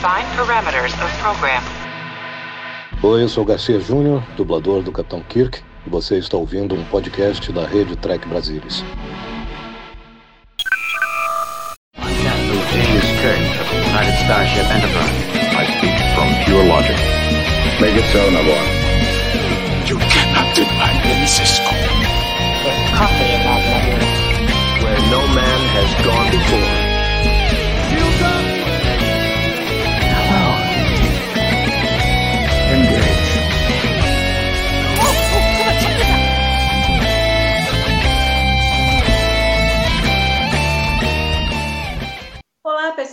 Define parameters of program. Oi, eu sou Garcia Júnior, dublador do Capitão Kirk, e você está ouvindo um podcast da rede Trek Brasilis. James Kirk of the United Starship Enterprise. I speak from pure logic. Make it so, Nabor. You cannot deny me, Cisco. There's coffee in that letter. Where no man has gone before.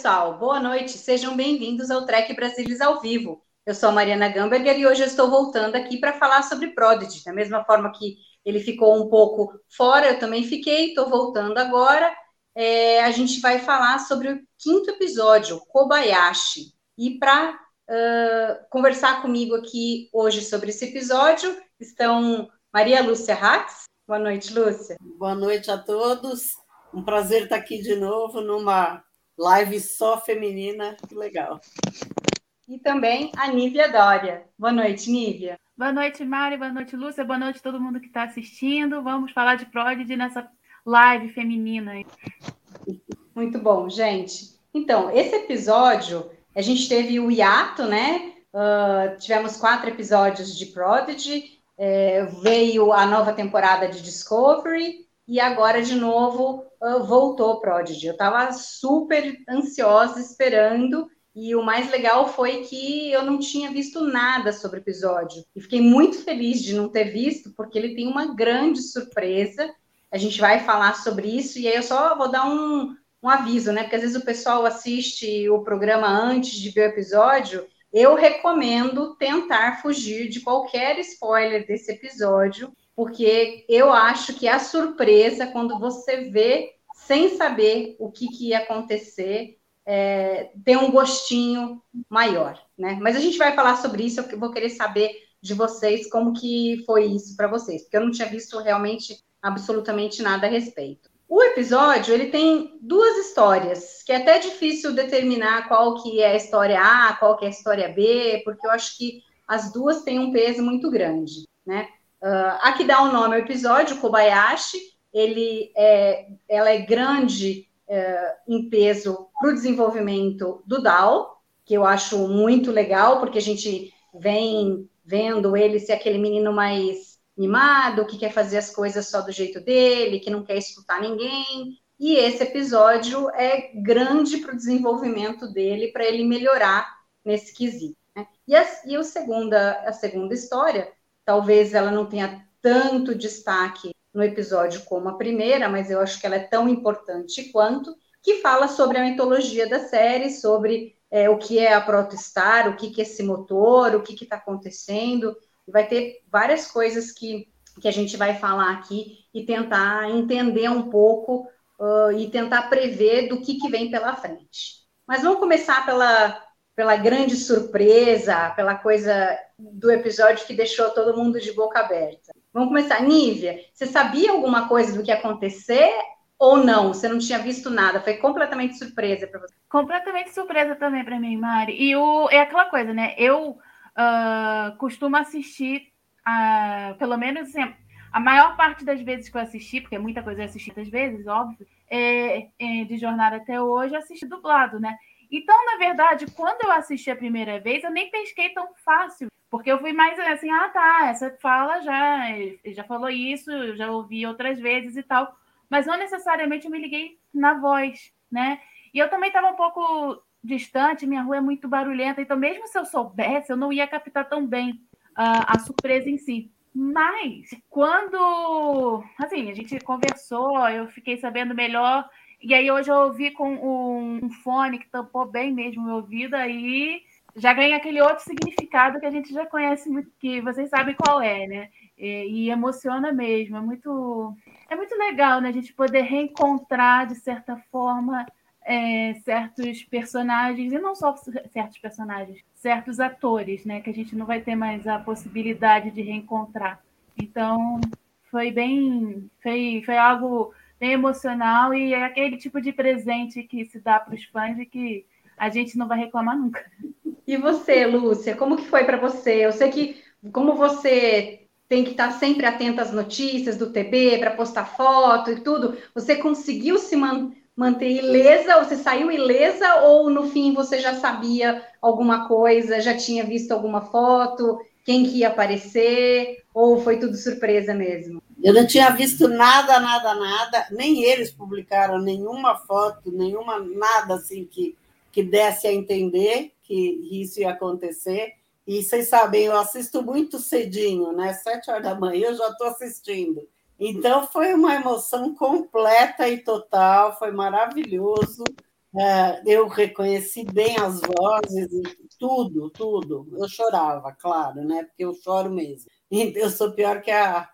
Pessoal. Boa noite. Sejam bem-vindos ao Trek Brasilis ao vivo. Eu sou a Mariana Gamberger e hoje eu estou voltando aqui para falar sobre Prodigy. Da mesma forma que ele ficou um pouco fora, eu também fiquei, estou voltando agora. É, a gente vai falar sobre o quinto episódio, Kobayashi. E para uh, conversar comigo aqui hoje sobre esse episódio estão Maria Lúcia Rax. Boa noite, Lúcia. Boa noite a todos. Um prazer estar aqui de novo numa live só feminina. Que legal. E também a Nívia Dória. Boa noite, Nívia. Boa noite, Mari. Boa noite, Lúcia. Boa noite a todo mundo que está assistindo. Vamos falar de Prodigy nessa live feminina. Muito bom, gente. Então, esse episódio, a gente teve o hiato, né? Uh, tivemos quatro episódios de Prodigy, é, veio a nova temporada de Discovery e agora de novo uh, voltou Prodigy. Eu estava super ansiosa esperando e o mais legal foi que eu não tinha visto nada sobre o episódio e fiquei muito feliz de não ter visto porque ele tem uma grande surpresa. A gente vai falar sobre isso e aí eu só vou dar um, um aviso, né? Porque às vezes o pessoal assiste o programa antes de ver o episódio. Eu recomendo tentar fugir de qualquer spoiler desse episódio, porque eu acho que a surpresa quando você vê sem saber o que, que ia acontecer, é, tem um gostinho maior, né? Mas a gente vai falar sobre isso, eu vou querer saber de vocês como que foi isso para vocês, porque eu não tinha visto realmente absolutamente nada a respeito. O episódio, ele tem duas histórias, que é até difícil determinar qual que é a história A, qual que é a história B, porque eu acho que as duas têm um peso muito grande, né? Uh, a que dá o um nome ao episódio, Kobayashi, ele é, ela é grande uh, em peso para o desenvolvimento do Dal, que eu acho muito legal, porque a gente vem vendo ele ser aquele menino mais mimado, que quer fazer as coisas só do jeito dele, que não quer escutar ninguém. E esse episódio é grande para o desenvolvimento dele, para ele melhorar nesse quesito. Né? E, a, e o segunda, a segunda história, talvez ela não tenha tanto destaque no episódio como a primeira, mas eu acho que ela é tão importante quanto, que fala sobre a mitologia da série, sobre é, o que é a Protostar, o que, que é esse motor, o que está acontecendo, vai ter várias coisas que, que a gente vai falar aqui e tentar entender um pouco uh, e tentar prever do que, que vem pela frente. Mas vamos começar pela, pela grande surpresa, pela coisa do episódio que deixou todo mundo de boca aberta. Vamos começar. Nívia, você sabia alguma coisa do que ia acontecer ou não? Você não tinha visto nada? Foi completamente surpresa para você? Completamente surpresa também para mim, Mari. E o, é aquela coisa, né? Eu uh, costumo assistir, uh, pelo menos assim, a maior parte das vezes que eu assisti, porque muita coisa eu assisti muitas vezes, óbvio, é, é, de jornada até hoje, eu assisti dublado, né? Então, na verdade, quando eu assisti a primeira vez, eu nem pesquei tão fácil, porque eu fui mais assim, ah, tá, essa fala já, já falou isso, já ouvi outras vezes e tal, mas não necessariamente eu me liguei na voz, né? E eu também estava um pouco distante, minha rua é muito barulhenta, então mesmo se eu soubesse, eu não ia captar tão bem uh, a surpresa em si. Mas quando, assim, a gente conversou, eu fiquei sabendo melhor, e aí hoje eu ouvi com um, fone que tampou bem mesmo o meu ouvido, aí já ganha aquele outro significado que a gente já conhece muito, que vocês sabem qual é, né? E, e emociona mesmo, é muito, é muito legal, né? A gente poder reencontrar, de certa forma, é, certos personagens, e não só certos personagens, certos atores, né? Que a gente não vai ter mais a possibilidade de reencontrar. Então, foi bem. Foi, foi algo bem emocional e é aquele tipo de presente que se dá para os fãs e que a gente não vai reclamar nunca. E você, Lúcia, como que foi para você? Eu sei que como você tem que estar sempre atenta às notícias do TB para postar foto e tudo, você conseguiu se man manter ilesa? Você saiu ilesa ou no fim você já sabia alguma coisa, já tinha visto alguma foto, quem que ia aparecer ou foi tudo surpresa mesmo? Eu não tinha visto nada, nada, nada, nem eles publicaram nenhuma foto, nenhuma nada assim que, que desse a entender que isso ia acontecer. E vocês sabem, eu assisto muito cedinho, né? Sete horas da manhã eu já estou assistindo. Então foi uma emoção completa e total, foi maravilhoso. É, eu reconheci bem as vozes, tudo, tudo. Eu chorava, claro, né? Porque eu choro mesmo. Eu sou pior que a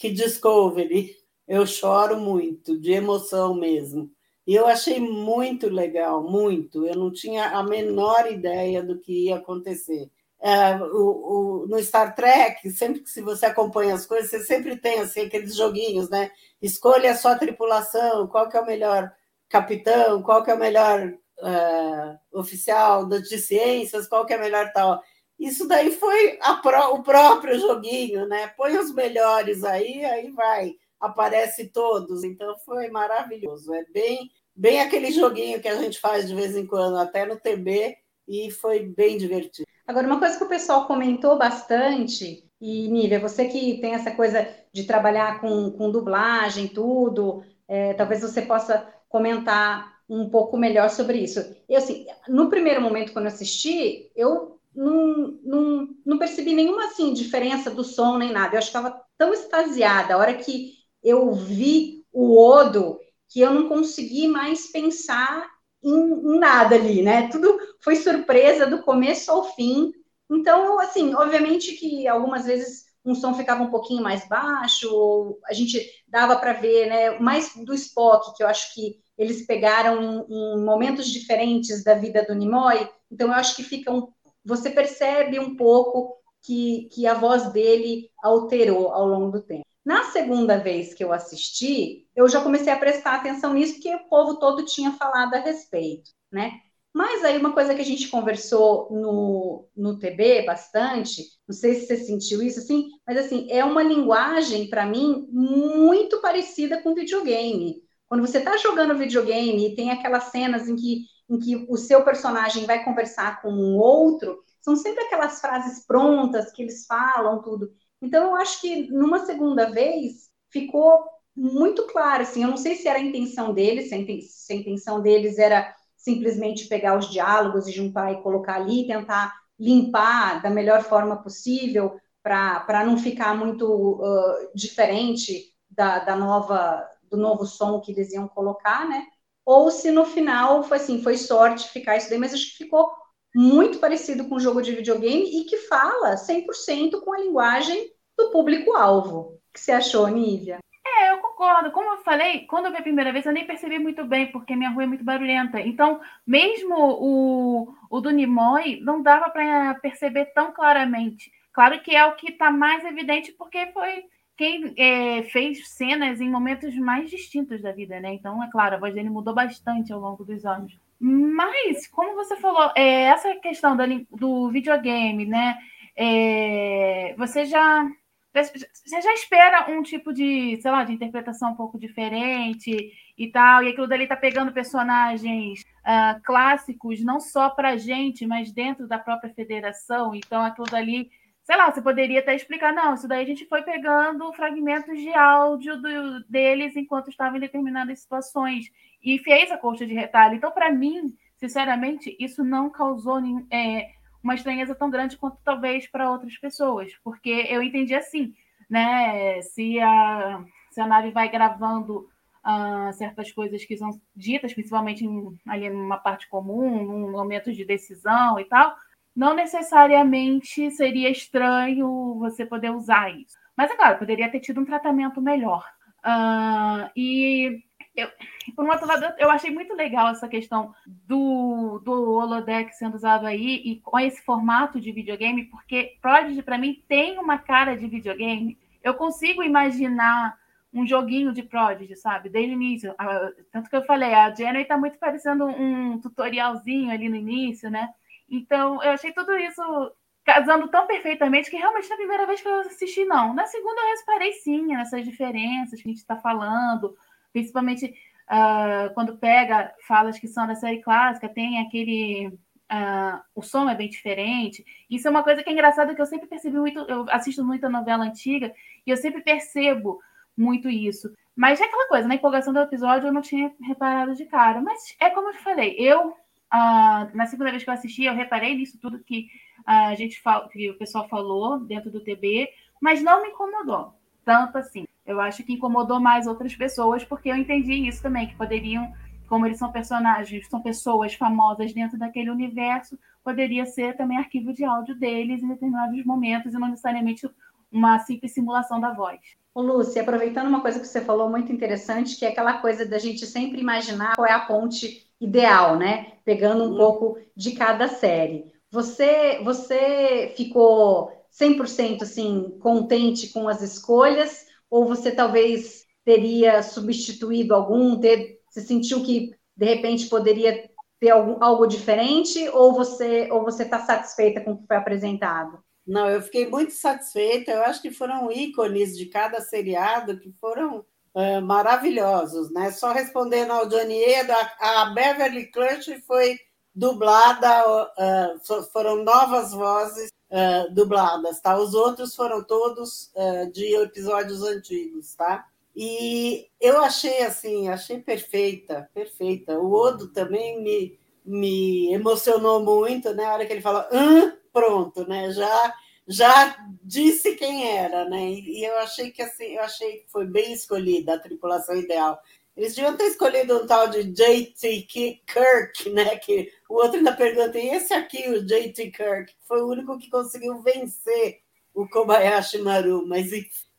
que Discovery. Eu choro muito, de emoção mesmo. E eu achei muito legal, muito. Eu não tinha a menor ideia do que ia acontecer. É, o, o, no Star Trek, sempre que se você acompanha as coisas, você sempre tem assim, aqueles joguinhos, né? Escolha a sua tripulação, qual que é o melhor capitão, qual que é o melhor uh, oficial de ciências, qual que é o melhor tal. Isso daí foi pro, o próprio joguinho, né? Põe os melhores aí, aí vai, aparece todos. Então foi maravilhoso. É bem, bem aquele joguinho que a gente faz de vez em quando, até no TB, e foi bem divertido. Agora, uma coisa que o pessoal comentou bastante, e Nívia, você que tem essa coisa de trabalhar com, com dublagem, tudo, é, talvez você possa comentar um pouco melhor sobre isso. Eu, assim, no primeiro momento, quando eu assisti, eu não, não, não percebi nenhuma assim, diferença do som nem nada. Eu acho que estava tão extasiada. A hora que eu vi o Odo, que eu não consegui mais pensar em, em nada ali, né? Tudo foi surpresa do começo ao fim. Então, assim, obviamente que algumas vezes um som ficava um pouquinho mais baixo, ou a gente dava para ver, né? Mais do Spock, que eu acho que eles pegaram em, em momentos diferentes da vida do Nimoy, então eu acho que fica um, você percebe um pouco que, que a voz dele alterou ao longo do tempo. Na segunda vez que eu assisti, eu já comecei a prestar atenção nisso, porque o povo todo tinha falado a respeito, né? Mas aí uma coisa que a gente conversou no, no TB bastante, não sei se você sentiu isso, assim, mas assim, é uma linguagem, para mim, muito parecida com videogame. Quando você está jogando videogame e tem aquelas cenas em que em que o seu personagem vai conversar com um outro, são sempre aquelas frases prontas que eles falam, tudo. Então, eu acho que numa segunda vez ficou muito claro, assim, eu não sei se era a intenção deles, se a, intenção deles era simplesmente pegar os diálogos e juntar e colocar ali, tentar limpar da melhor forma possível para não ficar muito uh, diferente da, da nova do novo som que eles iam colocar, né? Ou se no final foi assim, foi sorte ficar isso daí, mas acho que ficou muito parecido com o jogo de videogame e que fala 100% com a linguagem do público-alvo. O que você achou, Nívia? É, eu concordo. Como eu falei, quando eu vi a primeira vez, eu nem percebi muito bem, porque minha rua é muito barulhenta. Então, mesmo o, o do Nimoy, não dava para perceber tão claramente. Claro que é o que está mais evidente, porque foi quem é, fez cenas em momentos mais distintos da vida, né? Então, é claro, a voz dele mudou bastante ao longo dos anos. Mas, como você falou, é, essa questão da, do videogame, né? É, você já você já espera um tipo de, sei lá, de interpretação um pouco diferente e tal, e aquilo dali tá pegando personagens uh, clássicos, não só pra gente, mas dentro da própria federação, então aquilo dali sei lá, você poderia até explicar, não, isso daí a gente foi pegando fragmentos de áudio do, deles enquanto estavam em determinadas situações e fez a coxa de retalho. Então, para mim, sinceramente, isso não causou é, uma estranheza tão grande quanto talvez para outras pessoas, porque eu entendi assim, né? Se a, se a nave vai gravando uh, certas coisas que são ditas, principalmente em, ali numa parte comum, num momento de decisão e tal, não necessariamente seria estranho você poder usar isso. Mas é claro, poderia ter tido um tratamento melhor. Uh, e eu, por um outro lado, eu achei muito legal essa questão do, do holodeck sendo usado aí e com esse formato de videogame, porque Prodigy, para mim, tem uma cara de videogame. Eu consigo imaginar um joguinho de Prodigy, sabe? Desde o início. Tanto que eu falei, a Jenny tá muito parecendo um tutorialzinho ali no início, né? Então, eu achei tudo isso casando tão perfeitamente que realmente na primeira vez que eu assisti, não. Na segunda eu reparei sim nessas diferenças que a gente está falando, principalmente uh, quando pega falas que são da série clássica, tem aquele. Uh, o som é bem diferente. Isso é uma coisa que é engraçada que eu sempre percebi muito. Eu assisto muita novela antiga e eu sempre percebo muito isso. Mas é aquela coisa, na empolgação do episódio eu não tinha reparado de cara. Mas é como eu te falei, eu, uh, na segunda vez que eu assisti, eu reparei nisso tudo que a gente que o pessoal falou dentro do TB, mas não me incomodou tanto assim. Eu acho que incomodou mais outras pessoas, porque eu entendi isso também, que poderiam, como eles são personagens, são pessoas famosas dentro daquele universo, poderia ser também arquivo de áudio deles em determinados momentos e não necessariamente uma simples simulação da voz. Ô, Lúcia, aproveitando uma coisa que você falou muito interessante, que é aquela coisa da gente sempre imaginar qual é a ponte ideal, né? Pegando um uhum. pouco de cada série. Você, você ficou 100% assim, contente com as escolhas? Ou você talvez teria substituído algum? Ter, você sentiu que, de repente, poderia ter algum, algo diferente? Ou você ou você está satisfeita com o que foi apresentado? Não, eu fiquei muito satisfeita. Eu acho que foram ícones de cada seriado que foram uh, maravilhosos, né? Só respondendo ao Edo, a, a Beverly Clutch foi dublada, uh, foram novas vozes uh, dubladas, tá? Os outros foram todos uh, de episódios antigos, tá? E eu achei assim, achei perfeita, perfeita. O Odo também me, me emocionou muito, né? A hora que ele fala, Hã? pronto, né? Já já disse quem era, né? E eu achei que assim, eu achei que foi bem escolhida a tripulação ideal. Eles deviam ter escolhido um tal de J.T. Kirk, né? Que o outro ainda pergunta, e esse aqui, o J.T. Kirk, foi o único que conseguiu vencer o Kobayashi Maru, mas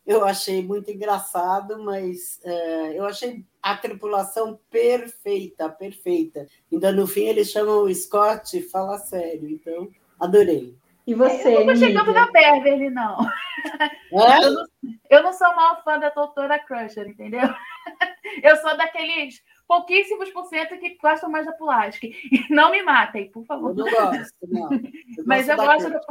eu achei muito engraçado, mas é, eu achei a tripulação perfeita, perfeita. Ainda no fim eles chamam o Scott e fala sério, então adorei. E você, Eu não gostei tanto da Beverly, não. É? Eu, não eu não sou mal fã da doutora Crusher, entendeu? Eu sou daqueles pouquíssimos por cento que gostam mais da Pulaski. Não me matem, por favor. Eu não gosto, não. Eu Mas eu gosto, da,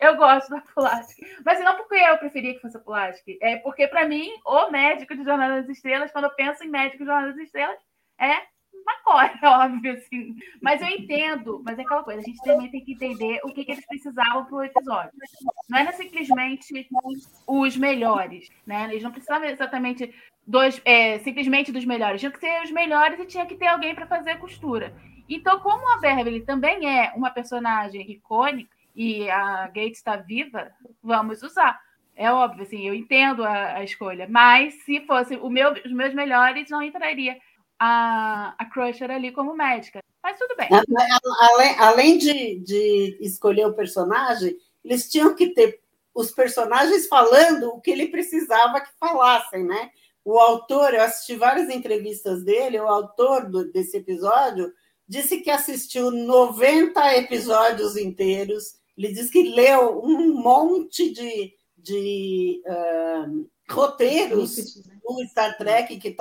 eu gosto da Pulaski. Mas não porque eu preferia que fosse a Pulaski. É porque, para mim, o médico de Jornada das Estrelas, quando eu penso em médico de Jornada das Estrelas, é McCoy, óbvio, assim. Mas eu entendo, mas é aquela coisa, a gente também tem que entender o que, que eles precisavam para o episódio. Não era simplesmente os melhores, né? Eles não precisavam exatamente dois, é, simplesmente dos melhores. Tinha que ser os melhores e tinha que ter alguém para fazer a costura. Então, como a Beverly também é uma personagem icônica e a Gates está viva, vamos usar. É óbvio, assim, eu entendo a, a escolha. Mas se fosse meu, os meus melhores, não entraria a, a Crusher ali como médica. Mas tudo bem. Além, além de, de escolher o personagem, eles tinham que ter os personagens falando o que ele precisava que falassem, né? O autor, eu assisti várias entrevistas dele, o autor do, desse episódio disse que assistiu 90 episódios inteiros. Ele disse que leu um monte de, de uh, roteiros do Star Trek que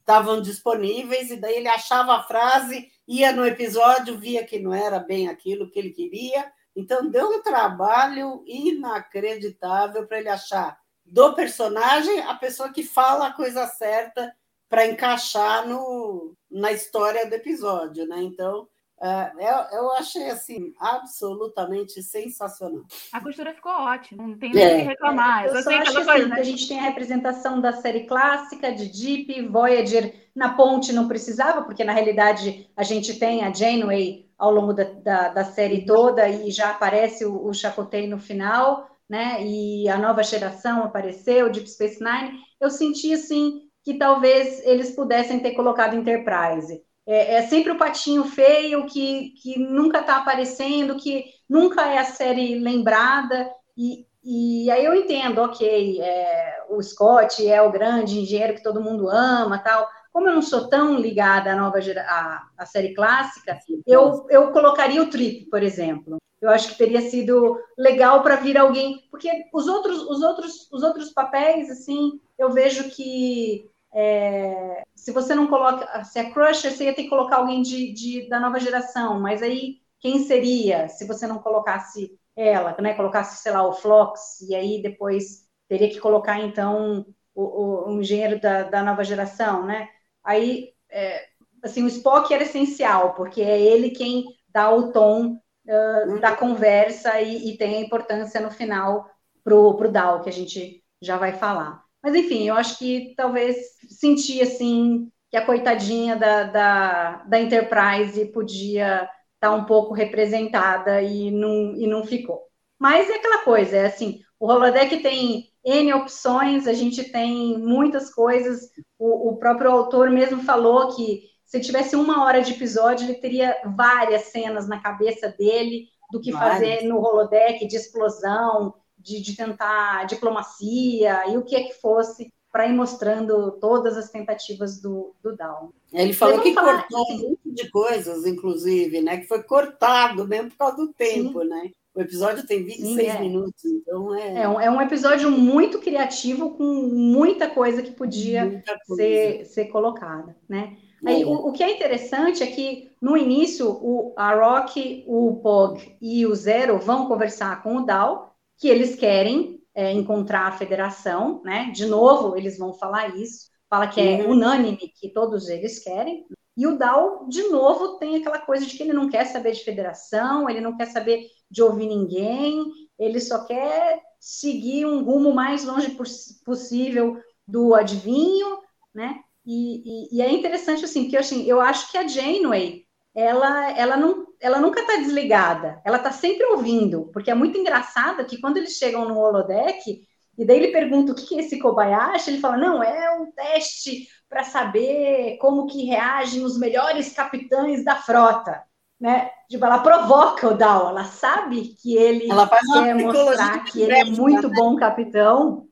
estavam disponíveis, e daí ele achava a frase, ia no episódio, via que não era bem aquilo que ele queria. Então, deu um trabalho inacreditável para ele achar do personagem a pessoa que fala a coisa certa para encaixar no, na história do episódio, né? Então, eu, eu achei assim absolutamente sensacional. A costura ficou ótima, não tem nada é. que reclamar. Eu, eu só acho coisa, assim, né? que a gente tem a representação da série clássica de Deep, Voyager na ponte não precisava, porque na realidade a gente tem a Janeway ao longo da, da, da série toda e já aparece o, o Chakotay no final né? E a nova geração apareceu, Deep Space Nine. Eu senti assim que talvez eles pudessem ter colocado Enterprise. É, é sempre o patinho feio que, que nunca está aparecendo, que nunca é a série lembrada. E, e aí eu entendo, ok, é, o Scott é o grande engenheiro que todo mundo ama, tal, como eu não sou tão ligada à nova à, à série clássica, eu, eu colocaria o Trip, por exemplo. Eu acho que teria sido legal para vir alguém, porque os outros, os outros, os outros papéis, assim, eu vejo que é, se você não coloca, se é Crusher, você ia ter que colocar alguém de, de, da nova geração, mas aí quem seria se você não colocasse ela, né? Colocasse, sei lá, o Flox, e aí depois teria que colocar, então, o, o, o engenheiro da, da, nova geração, né? Aí, é, assim, o Spock era essencial, porque é ele quem dá o tom uh, da conversa e, e, tem a importância no final pro, pro DAO, que a gente já vai falar. Mas, enfim, eu acho que talvez senti, assim, que a coitadinha da, da, da Enterprise podia estar tá um pouco representada e não, e não ficou. Mas é aquela coisa, é assim, o holodeck tem N opções, a gente tem muitas coisas, o, o próprio autor mesmo falou que se tivesse uma hora de episódio, ele teria várias cenas na cabeça dele do que fazer no holodeck, de explosão, de, de tentar diplomacia e o que é que fosse para ir mostrando todas as tentativas do, do Down. Ele falou que falar, cortou um monte de coisas, inclusive, né? Que foi cortado mesmo por causa do tempo, Sim. né? O episódio tem 26 Sim, é. minutos, então é... é... um, é. um episódio muito criativo, com muita coisa que podia coisa. Ser, ser colocada, né? Aí, o, o, que é interessante é que, no início, o, a Rock, o Pog e o Zero vão conversar com o Dal, que eles querem é, encontrar a federação, né? De novo, eles vão falar isso, fala que é uhum. unânime que todos eles querem. E o Dal, de novo, tem aquela coisa de que ele não quer saber de federação, ele não quer saber de ouvir ninguém, ele só quer seguir um rumo mais longe possível do adivinho, né? E, e, e, é interessante assim, porque assim, eu acho que a Janeway ela, ela, não, ela nunca está desligada, ela está sempre ouvindo, porque é muito engraçado que quando eles chegam no holodeck, e daí ele pergunta o que é esse Kobayashi, ele fala, não, é um teste para saber como que reagem os melhores capitães da frota, né? Tipo, ela provoca o Dal, ela sabe que ele ela quer mostrar que ele é muito né? bom capitão,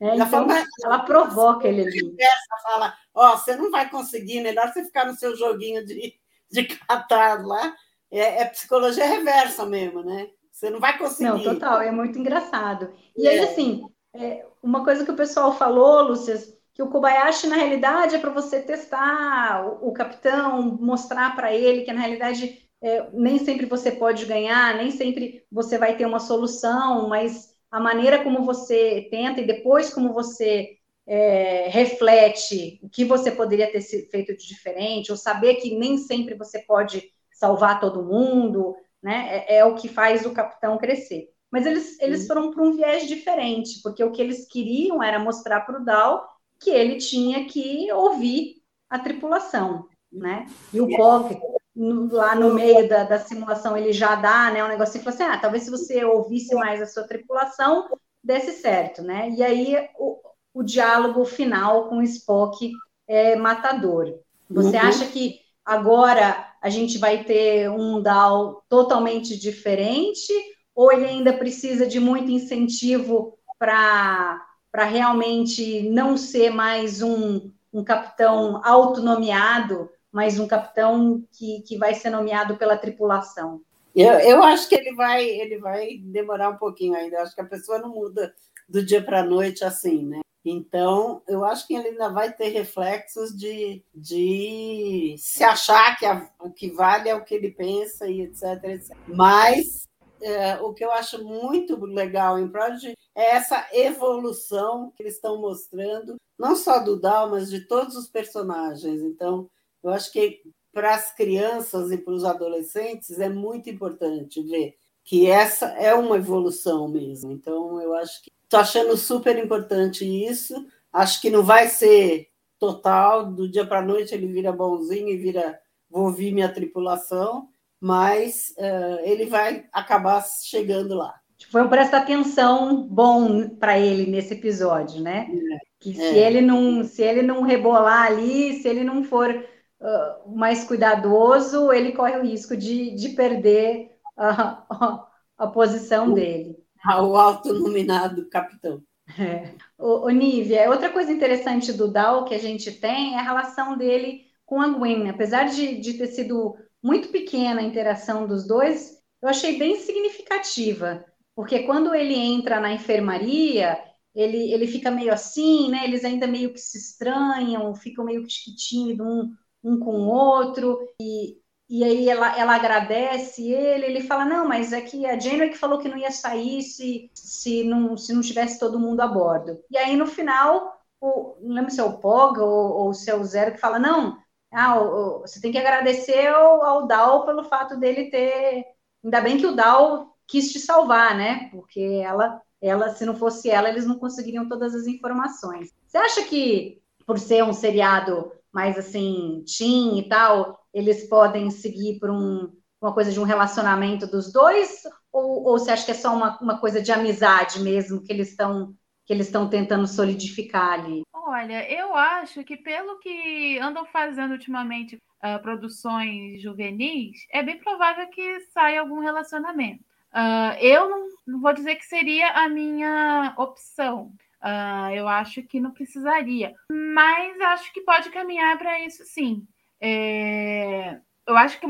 é, então, ela provoca ele ali. Ela fala, ó, oh, você não vai conseguir, melhor você ficar no seu joguinho de de catar lá, é, é, psicologia reversa mesmo, né? Você não vai conseguir. Não, total, é muito engraçado. E é. aí, assim, é, uma coisa que o pessoal falou, Lúcia, que o Kobayashi, na realidade, é para você testar o, o, capitão, mostrar para ele que, na realidade, é, nem sempre você pode ganhar, nem sempre você vai ter uma solução, mas a maneira como você tenta e depois como você é, reflete o que você poderia ter feito de diferente, ou saber que nem sempre você pode salvar todo mundo, né? É, é o que faz o capitão crescer. Mas eles, eles foram para um viés diferente, porque o que eles queriam era mostrar para o Dal que ele tinha que ouvir a tripulação, né? E o Pog, lá no meio da, da, simulação, ele já dá, né, um negocinho, fala assim, ah, talvez se você ouvisse mais a sua tripulação, desse certo, né? E aí o, o diálogo final com o Spock é matador. Você uhum. acha que agora a gente vai ter um DAO totalmente diferente ou ele ainda precisa de muito incentivo para realmente não ser mais um, um capitão autonomeado, mas um capitão que, que vai ser nomeado pela tripulação? Eu, eu acho que ele vai, ele vai demorar um pouquinho ainda. Eu acho que a pessoa não muda do dia para a noite assim, né? Então, eu acho que ele ainda vai ter reflexos de, de se achar que a, o que vale é o que ele pensa e etc. etc. Mas é, o que eu acho muito legal em Prodigy é essa evolução que eles estão mostrando, não só do Dal, mas de todos os personagens. Então, eu acho que para as crianças e para os adolescentes é muito importante ver que essa é uma evolução mesmo. Então, eu acho que Estou achando super importante isso. Acho que não vai ser total, do dia para a noite ele vira bonzinho e vira vou ouvir minha tripulação, mas uh, ele vai acabar chegando lá. Foi um presta atenção bom para ele nesse episódio, né? É, que se é. ele não se ele não rebolar ali, se ele não for uh, mais cuidadoso, ele corre o risco de, de perder a, a, a posição dele ao autonominado capitão. É. O, Nívia, outra coisa interessante do Dal que a gente tem é a relação dele com a Gwen. Apesar de, de ter sido muito pequena a interação dos dois, eu achei bem significativa, porque quando ele entra na enfermaria, ele, ele fica meio assim, né? Eles ainda meio que se estranham, ficam meio que tímidos um, um com o outro, e, e aí ela, ela agradece ele, ele fala, não, mas é que a Janeway que falou que não ia sair se, se, não, se não tivesse todo mundo a bordo. E aí, no final, o, não lembro se é o Pog ou, ou se é o Zero que fala, não, ah, você tem que agradecer ao, ao Dal pelo fato dele ter... Ainda bem que o Dal quis te salvar, né? Porque ela, ela, se não fosse ela, eles não conseguiriam todas as informações. Você acha que, por ser um seriado mais assim, teen e tal, eles podem seguir por um, uma coisa de um relacionamento dos dois? Ou, ou você acha que é só uma, uma coisa de amizade mesmo que eles estão que eles estão tentando solidificar ali? Olha, eu acho que pelo que andam fazendo ultimamente uh, produções juvenis, é bem provável que saia algum relacionamento. Uh, eu não, não, vou dizer que seria a minha opção. Uh, eu acho que não precisaria, mas acho que pode caminhar para isso sim. É, eu acho que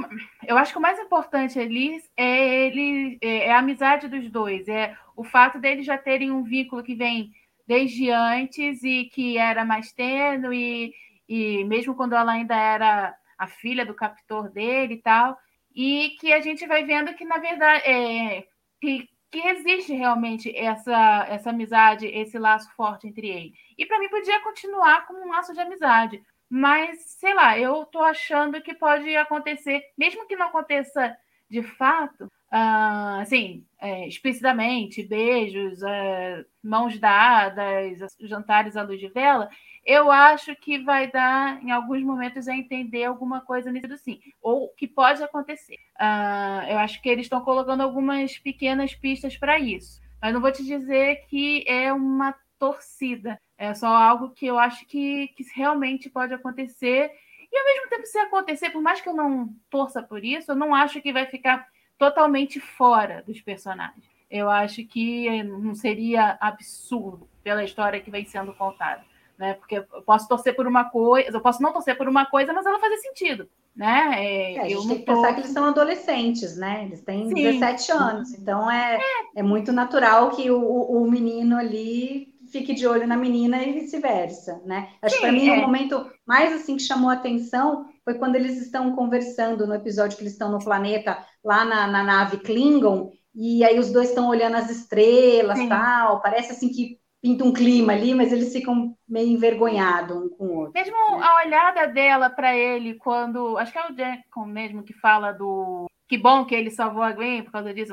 eu acho que o mais importante ali é ele é, é a amizade dos dois, é o fato deles já terem um vínculo que vem desde antes e que era mais tênue e, e mesmo quando ela ainda era a filha do captor dele e tal, e que a gente vai vendo que na verdade é, que, que existe realmente essa essa amizade, esse laço forte entre eles. E para mim podia continuar como um laço de amizade, mas, sei lá, eu estou achando que pode acontecer, mesmo que não aconteça de fato, uh, assim, é, explicitamente, beijos, é, mãos dadas, jantares à luz de vela, eu acho que vai dar, em alguns momentos, a entender alguma coisa nisso sim, ou que pode acontecer. Uh, eu acho que eles estão colocando algumas pequenas pistas para isso, mas não vou te dizer que é uma torcida. É só algo que eu acho que, que realmente pode acontecer. E ao mesmo tempo, se acontecer, por mais que eu não torça por isso, eu não acho que vai ficar totalmente fora dos personagens. Eu acho que não seria absurdo pela história que vem sendo contada. Né? Porque eu posso torcer por uma coisa, eu posso não torcer por uma coisa, mas ela fazer sentido. Né? É, é, a gente tem que tô... pensar que eles são adolescentes, né? Eles têm Sim. 17 anos, então é, é, é muito natural que o, o menino ali fique de olho na menina e vice-versa, né? Acho que para mim é. o momento mais assim que chamou a atenção foi quando eles estão conversando no episódio que eles estão no planeta, lá na, na nave Klingon, e aí os dois estão olhando as estrelas, Sim. tal, parece assim que pinta um clima ali, mas eles ficam meio envergonhados um com o outro. Mesmo né? a olhada dela para ele quando, acho que é o Jackson mesmo que fala do que bom que ele salvou a Gwen por causa disso,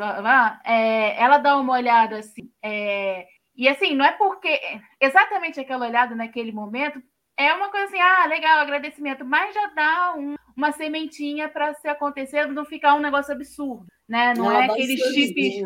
é, ela dá uma olhada assim, é, e assim, não é porque exatamente aquela olhada naquele momento é uma coisa assim, ah, legal, agradecimento, mas já dá um, uma sementinha para se acontecer, não ficar um negócio absurdo, né? Não, não é aqueles chips,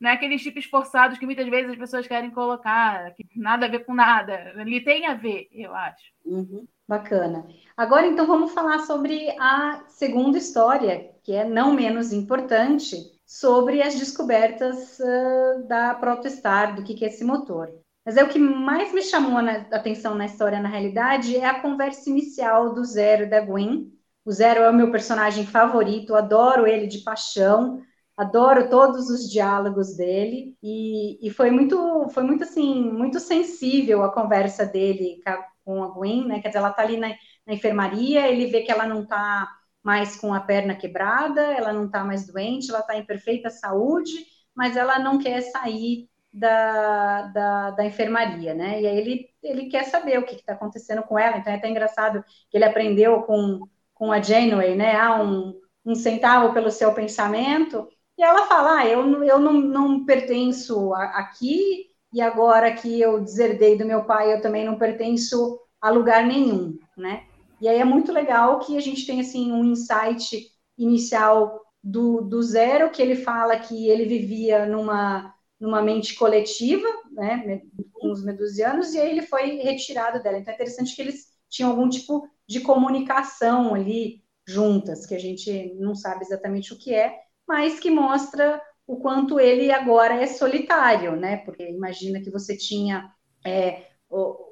não é aqueles chips forçados que muitas vezes as pessoas querem colocar, que nada a ver com nada. Ele tem a ver, eu acho. Uhum. Bacana. Agora, então, vamos falar sobre a segunda história, que é não menos importante, sobre as descobertas uh, da Protostar, do que, que é esse motor. Mas é o que mais me chamou a atenção na história, na realidade, é a conversa inicial do Zero da Gwen. O Zero é o meu personagem favorito, adoro ele de paixão, adoro todos os diálogos dele e, e, foi muito, foi muito assim, muito sensível a conversa dele com a Gwen, né? Quer dizer, ela tá ali na, na enfermaria, ele vê que ela não tá mais com a perna quebrada, ela não está mais doente, ela está em perfeita saúde, mas ela não quer sair da, da, da, enfermaria, né? E aí ele, ele quer saber o que está acontecendo com ela, então é até engraçado que ele aprendeu com, com a Janeway, né? Ah, um, um centavo pelo seu pensamento, e ela fala, ah, eu, eu não, não pertenço a, aqui, e agora que eu deserdei do meu pai, eu também não pertenço a lugar nenhum, né? E aí é muito legal que a gente tem assim um insight inicial do, do zero, que ele fala que ele vivia numa, numa mente coletiva, né, com os medusianos, e aí ele foi retirado dela. Então é interessante que eles tinham algum tipo de comunicação ali juntas, que a gente não sabe exatamente o que é, mas que mostra o quanto ele agora é solitário, né? Porque imagina que você tinha é,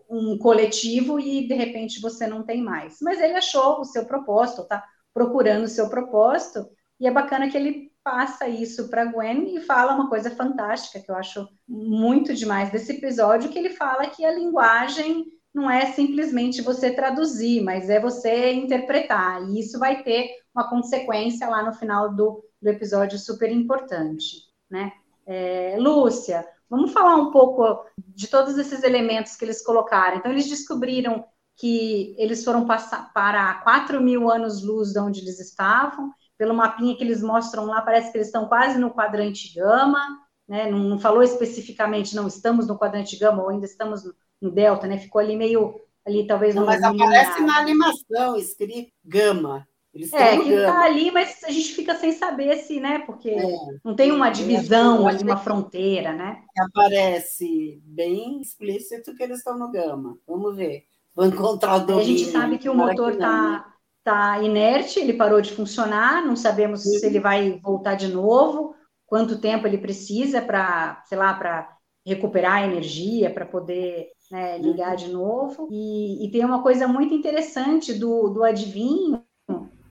um coletivo e de repente você não tem mais. Mas ele achou o seu propósito, tá procurando o seu propósito, e é bacana que ele passa isso para Gwen e fala uma coisa fantástica que eu acho muito demais desse episódio, que ele fala que a linguagem não é simplesmente você traduzir, mas é você interpretar. E isso vai ter uma consequência lá no final do, do episódio super importante, né? É, Lúcia, vamos falar um pouco de todos esses elementos que eles colocaram. Então, eles descobriram que eles foram passar para 4 mil anos-luz de onde eles estavam. Pelo mapinha que eles mostram lá, parece que eles estão quase no quadrante gama, né? Não, não falou especificamente, não estamos no quadrante gama ou ainda estamos no, no delta, né? Ficou ali meio ali talvez não, mas aparece na animação escrito gama. Eles é, que está ali, mas a gente fica sem saber se, né? Porque é, não tem uma divisão ali, uma fronteira, né? Aparece bem explícito que eles estão no gama. Vamos ver. Vou encontrar o domínio. A gente sabe que o motor está tá inerte, ele parou de funcionar, não sabemos Sim. se ele vai voltar de novo, quanto tempo ele precisa para, sei lá, para recuperar a energia, para poder né, ligar de novo. E, e, tem uma coisa muito interessante do, do adivinho,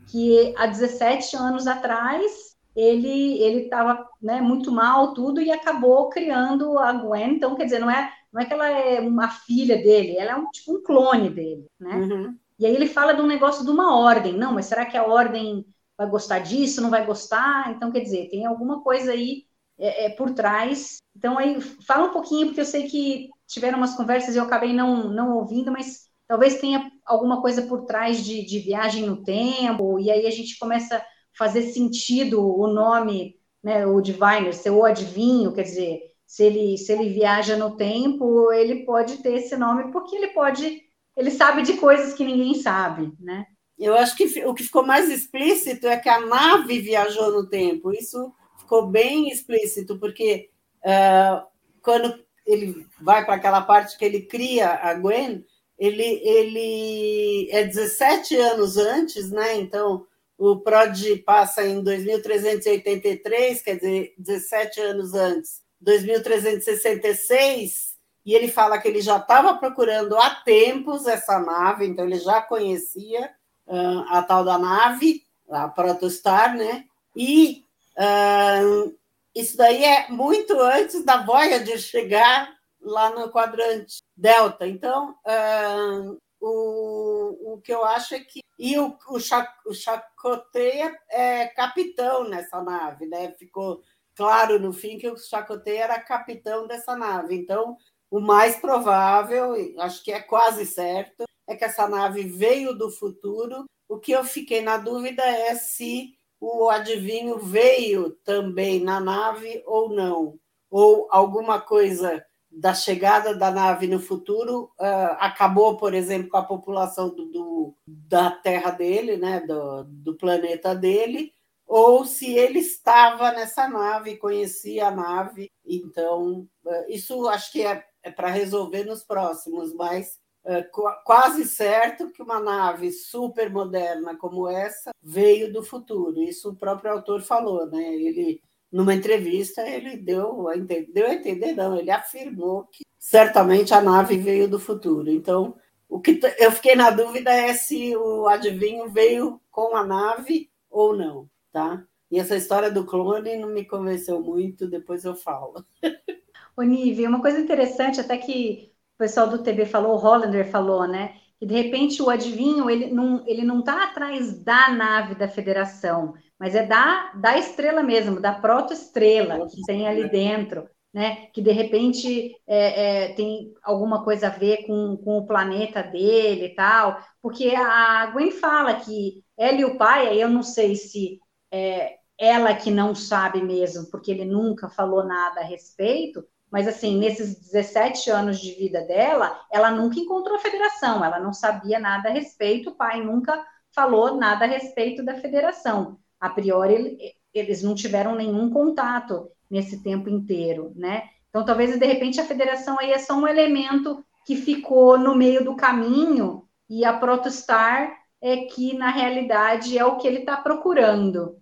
que há 17 anos atrás ele ele estava né, muito mal tudo e acabou criando a Gwen. Então, quer dizer, não é não é que ela é uma filha dele, ela é um tipo um clone dele, né? Uhum. E aí ele fala de um negócio de uma ordem. Não, mas será que a ordem vai gostar disso? Não vai gostar? Então, quer dizer, tem alguma coisa aí é, é, por trás. Então, aí fala um pouquinho, porque eu sei que tiveram umas conversas e eu acabei não, não ouvindo, mas talvez tenha alguma coisa por trás de, de viagem no tempo, e aí a gente começa a fazer sentido o nome, né, o diviner, ser o adivinho, quer dizer, se ele, se ele viaja no tempo, ele pode ter esse nome, porque ele pode, ele sabe de coisas que ninguém sabe, né? Eu acho que o que ficou mais explícito é que a nave viajou no tempo. Isso ficou bem explícito, porque uh, quando ele vai para aquela parte que ele cria a Gwen, ele, ele é 17 anos antes, né? Então, o PROD passa em 2383, quer dizer, 17 anos antes, 2366, e ele fala que ele já estava procurando há tempos essa nave, então ele já conhecia uh, a tal da nave, a Protostar, né? E uh, isso daí é muito antes da Voyager chegar lá no quadrante delta. Então, uh, o, o que eu acho é que. E o, o, o Chacoteia é capitão nessa nave, né? Ficou claro no fim que o Chacoteia era capitão dessa nave. Então, o mais provável, acho que é quase certo, é que essa nave veio do futuro. O que eu fiquei na dúvida é se o adivinho veio também na nave ou não, ou alguma coisa da chegada da nave no futuro uh, acabou, por exemplo, com a população do, do, da Terra dele, né, do, do planeta dele, ou se ele estava nessa nave, conhecia a nave. Então, uh, isso acho que é, é para resolver nos próximos, mas uh, quase certo que uma nave super moderna como essa veio do futuro. Isso o próprio autor falou, né? Ele numa entrevista, ele deu a entender, deu a entender, não, ele afirmou que certamente a nave veio do futuro. Então, o que eu fiquei na dúvida é se o adivinho veio com a nave ou não, tá? E essa história do clone não me convenceu muito, depois eu falo. Ô, Nive, uma coisa interessante, até que o pessoal do TV falou, o Hollander falou, né? Que de repente o adivinho ele não ele não está atrás da nave da Federação, mas é da, da estrela mesmo, da protoestrela que tem ali dentro, né? Que de repente é, é, tem alguma coisa a ver com, com o planeta dele e tal, porque a Gwen fala que ela e o pai, aí eu não sei se é ela que não sabe mesmo, porque ele nunca falou nada a respeito, mas assim, nesses 17 anos de vida dela, ela nunca encontrou a federação, ela não sabia nada a respeito, o pai nunca falou nada a respeito da federação a priori eles não tiveram nenhum contato nesse tempo inteiro, né? Então, talvez de repente a federação aí é só um elemento que ficou no meio do caminho e a Protostar é que na realidade é o que ele está procurando.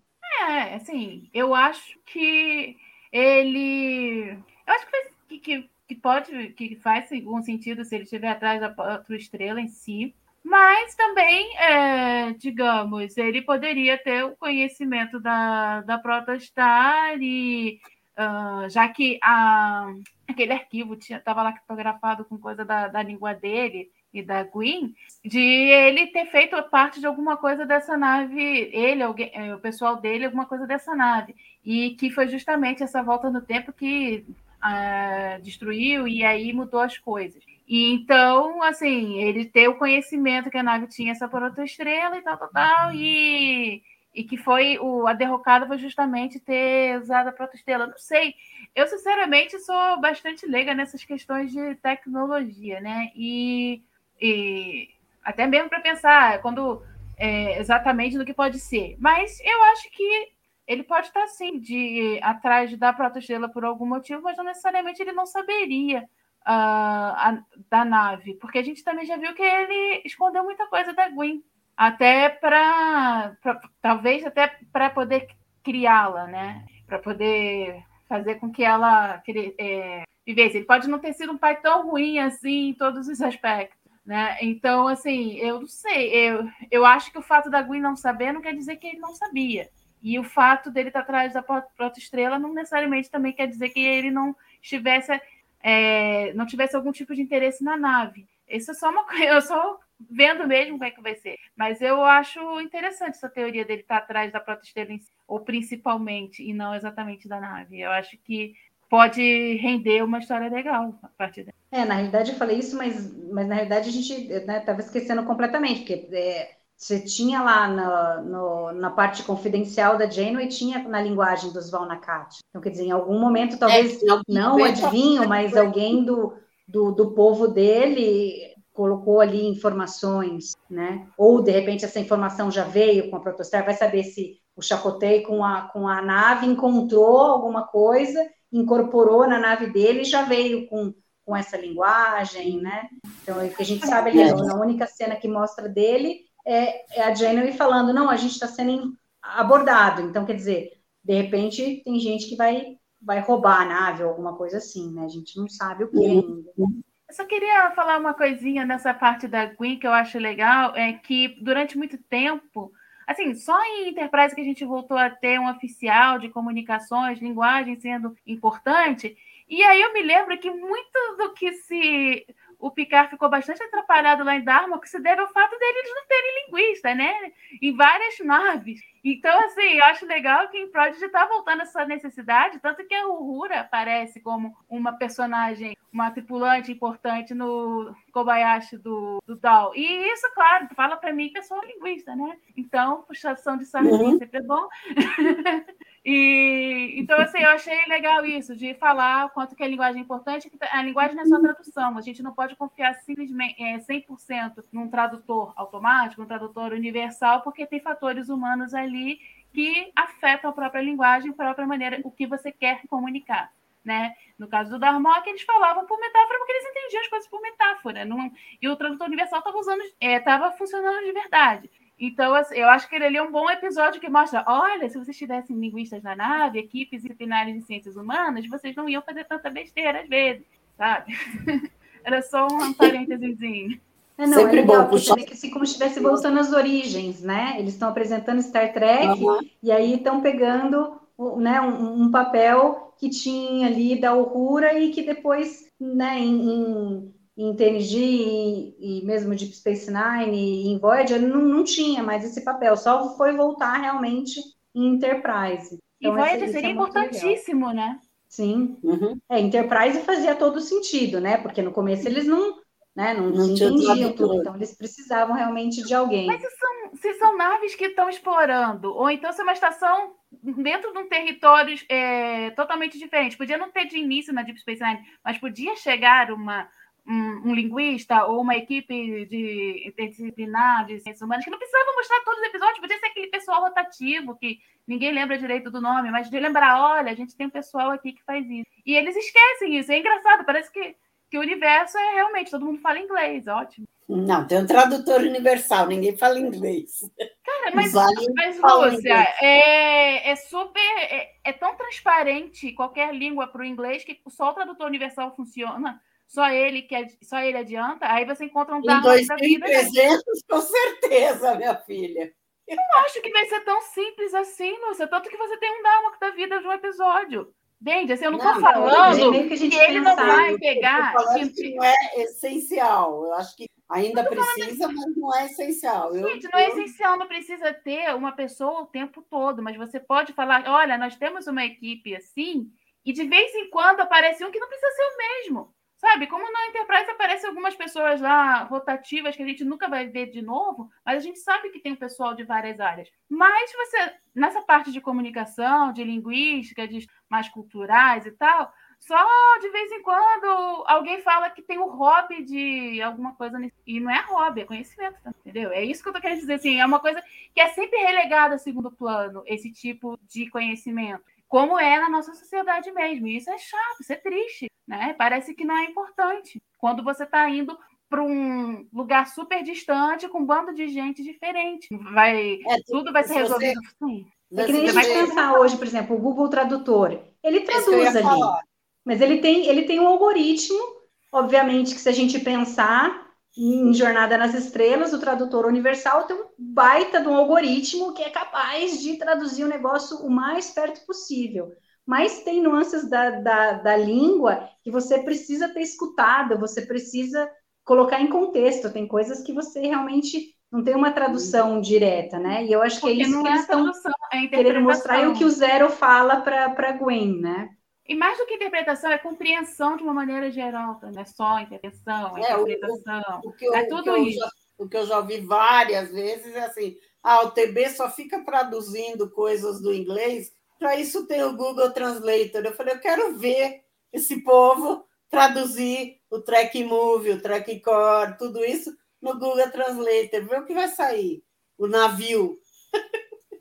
É, assim, eu acho que ele, eu acho que, fez, que, que que pode, que faz algum sentido se ele estiver atrás da outra estrela em si. Mas também, é, digamos, ele poderia ter o conhecimento da, da Protostar e uh, já que a, aquele arquivo estava lá criptografado com coisa da, da língua dele e da Gwen, de ele ter feito parte de alguma coisa dessa nave, ele, alguém, é, o pessoal dele, alguma coisa dessa nave. E que foi justamente essa volta no tempo que uh, destruiu e aí mudou as coisas. E então, assim, ele ter o conhecimento que a nave tinha essa protoestrela e tal, tal, tal, e, e que foi o, a derrocada foi justamente ter usado a protoestrela. Não sei, eu sinceramente sou bastante leiga nessas questões de tecnologia, né? E, e até mesmo para pensar quando é, exatamente no que pode ser. Mas eu acho que ele pode estar sim de atrás da protoestrela por algum motivo, mas não necessariamente ele não saberia a, da nave, porque a gente também já viu que ele escondeu muita coisa da Gwen, até para talvez até para poder criá-la, né? Para poder fazer com que ela é, vivesse. Ele pode não ter sido um pai tão ruim assim em todos os aspectos. Né? Então, assim, eu não sei. Eu, eu acho que o fato da Gwen não saber não quer dizer que ele não sabia. E o fato dele estar atrás da protoestrela não necessariamente também quer dizer que ele não estivesse é, não tivesse algum tipo de interesse na nave. Isso é só uma coisa, eu só vendo mesmo como é que vai ser. Mas eu acho interessante essa teoria dele estar atrás da protoestrela, ou principalmente, e não exatamente da nave. Eu acho que pode render uma história legal a partir dela. É, na realidade eu falei isso, mas, mas na realidade a gente estava né, esquecendo completamente, porque é, você tinha lá no, no, na parte confidencial da Janeway, tinha na linguagem dos Valnacat. Então, quer dizer, em algum momento, talvez é, não adivinho, mas alguém do, do, do povo dele colocou ali informações, né? Ou, de repente, essa informação já veio com a protostar, vai saber se o Chapotei com a, com a nave encontrou alguma coisa, incorporou na nave dele e já veio com, com essa linguagem, né? Então, é o que a gente sabe ali, é. na única cena que mostra dele é, é a Janeway falando, não, a gente está sendo abordado. Então, quer dizer, de repente tem gente que vai, vai roubar a nave ou alguma coisa assim, né? A gente não sabe o que uhum. ainda. Eu só queria falar uma coisinha nessa parte da Gwen que eu acho legal, é que durante muito tempo, assim, só em Enterprise que a gente voltou a ter um oficial de comunicações, linguagem sendo importante, e aí eu me lembro que muito do que se o Picard ficou bastante atrapalhado lá em Dharma, que se deve ao fato deles não terem linguista, né? Em várias naves. Então, assim, eu acho legal que em Prodigy está voltando essa necessidade, tanto que a Uhura aparece como uma personagem, uma tripulante importante no Kobayashi do, do Dal. E isso, claro, fala para mim que eu sou linguista, né? Então, puxação de sardinha uhum. sempre é bom. E então, assim, eu achei legal isso, de falar quanto que a linguagem é importante, que a linguagem não é só tradução, a gente não pode confiar simplesmente é, 100% num tradutor automático, um tradutor universal, porque tem fatores humanos ali que afetam a própria linguagem, a própria maneira, o que você quer comunicar. Né? No caso do Darmok, eles falavam por metáfora porque eles entendiam as coisas por metáfora. Não... E o tradutor universal estava usando, estava é, funcionando de verdade. Então, assim, eu acho que ele ali é um bom episódio que mostra: olha, se vocês tivessem linguistas na nave, equipes disciplinares de ciências humanas, vocês não iam fazer tanta besteira às vezes, sabe? Era só um parênteses. É, não, Sempre é legal, bom puxar. que assim, como se estivesse voltando às origens, né? Eles estão apresentando Star Trek uhum. e aí estão pegando né, um, um, papel que tinha ali da Uhura e que depois, né, em, em em TNG e, e, mesmo Deep Space Nine e em Voyager não, não tinha mais esse papel, só foi voltar realmente em Enterprise. Então, e Voyager esse, seria é importantíssimo, legal. né? Sim. Uhum. É, Enterprise fazia todo sentido, né? Porque no começo eles não, né, não, não entendiam tudo, então eles precisavam realmente de alguém. Mas se são, se são naves que estão explorando, ou então se é uma estação dentro de um território é, totalmente diferente, podia não ter de início na Deep Space Nine, mas podia chegar uma um, um, linguista ou uma equipe de interdisciplinar de ciências humanas, que não precisava mostrar todos os episódios, podia ser aquele pessoal rotativo que ninguém lembra direito do nome, mas de lembrar, olha, a gente tem um pessoal aqui que faz isso. E eles esquecem isso, é engraçado, parece que, que o universo é realmente, todo mundo fala inglês, ótimo. Não, tem um tradutor universal, ninguém fala inglês. Cara, mas, vale mas Lúcia, é, é super. É, é, tão transparente qualquer língua para o inglês, que só o tradutor universal funciona, só ele que só ele adianta, aí você encontra um download da vida. 300, com certeza, minha filha. Eu não acho que vai ser tão simples assim, Lúcia. Tanto que você tem um Dálmaco da vida de um episódio. Entende? Assim, eu não estou falando que, que, que ele não vai pegar. Que... que não é essencial. Eu acho que ainda precisa, mas não é essencial. Gente, eu, não é essencial, não precisa ter uma pessoa o tempo todo, mas você pode falar: olha, nós temos uma equipe assim, e de vez em quando aparece um que não precisa ser o mesmo. Sabe, como na Enterprise aparecem algumas pessoas lá rotativas que a gente nunca vai ver de novo, mas a gente sabe que tem um pessoal de várias áreas. Mas você, nessa parte de comunicação, de linguística, de mais culturais e tal, só de vez em quando alguém fala que tem o hobby de alguma coisa e não é hobby, é conhecimento, entendeu? É isso que eu tô querendo dizer assim, é uma coisa que é sempre relegada a segundo plano, esse tipo de conhecimento como é na nossa sociedade mesmo. E isso é chato, isso é triste, né? Parece que não é importante. Quando você está indo para um lugar super distante com um bando de gente diferente, vai é, tudo vai ser resolvido assim. É que nem a gente pensar hoje, por exemplo, o Google Tradutor, ele traduz ali, mas ele tem ele tem um algoritmo, obviamente que se a gente pensar em Jornada nas Estrelas, o tradutor universal tem um baita de um algoritmo que é capaz de traduzir o negócio o mais perto possível. Mas tem nuances da, da, da língua que você precisa ter escutado, você precisa colocar em contexto. Tem coisas que você realmente não tem uma tradução direta, né? E eu acho que é Porque é isso que eles estão é querendo mostrar e o que o Zero fala para Gwen, né? E mais do que interpretação, é compreensão de uma maneira geral, não é só interpretação, é, interpretação. O, o, o que eu, é tudo isso. Já, o que eu já ouvi várias vezes é assim: ah, o TB só fica traduzindo coisas do inglês, para isso tem o Google Translator. Eu falei, eu quero ver esse povo traduzir o track move, o track core, tudo isso no Google Translator, ver o que vai sair. O navio.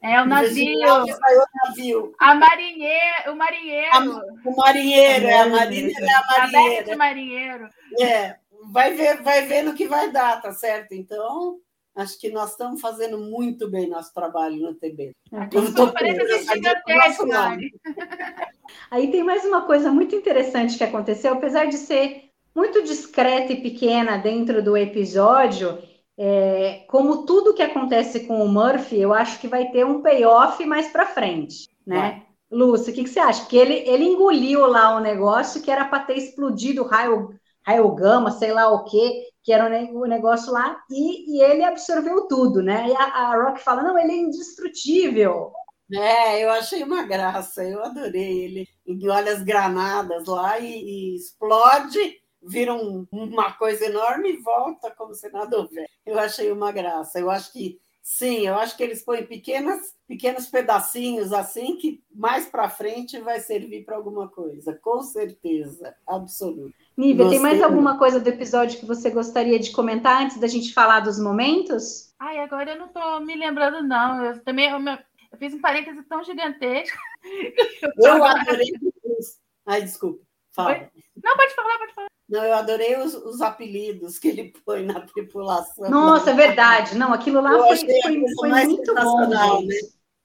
É o navio. o navio. A marinheiro, o marinheiro. A, o marinheiro, é a marinheira, é a marinheira. A marinheiro. É, vai ver, vai ver no que vai dar, tá certo? Então, acho que nós estamos fazendo muito bem nosso trabalho no TB. Eu estou Aí tem mais uma coisa muito interessante que aconteceu, apesar de ser muito discreta e pequena dentro do episódio, é, como tudo que acontece com o Murphy, eu acho que vai ter um payoff mais para frente, né? É. Lúcia, o que, que, você acha? Que ele, ele engoliu lá o um negócio que era para ter explodido raio, raio gama, sei lá o quê, que era o um negócio lá, e, e, ele absorveu tudo, né? E a, a Rock fala: não, ele é indestrutível. É, eu achei uma graça, eu adorei ele. Engole as granadas lá e, e explode vira um, uma coisa enorme e volta como se nada houver. Eu achei uma graça. Eu acho que sim, eu acho que eles põem pequenas, pequenos pedacinhos assim que mais para frente vai servir para alguma coisa, com certeza, absoluta. Nívia, tem mais alguma coisa do episódio que você gostaria de comentar antes da gente falar dos momentos? Ai, agora eu não estou me lembrando, não. Eu também eu, eu fiz um parêntese tão gigantesco. Eu adorei isso. Ai, desculpa. Fala. Não, pode falar, pode falar. Não, eu adorei os, os, apelidos que ele põe na tripulação. Nossa, é verdade. Não, aquilo lá eu foi, foi, foi muito bom. Né?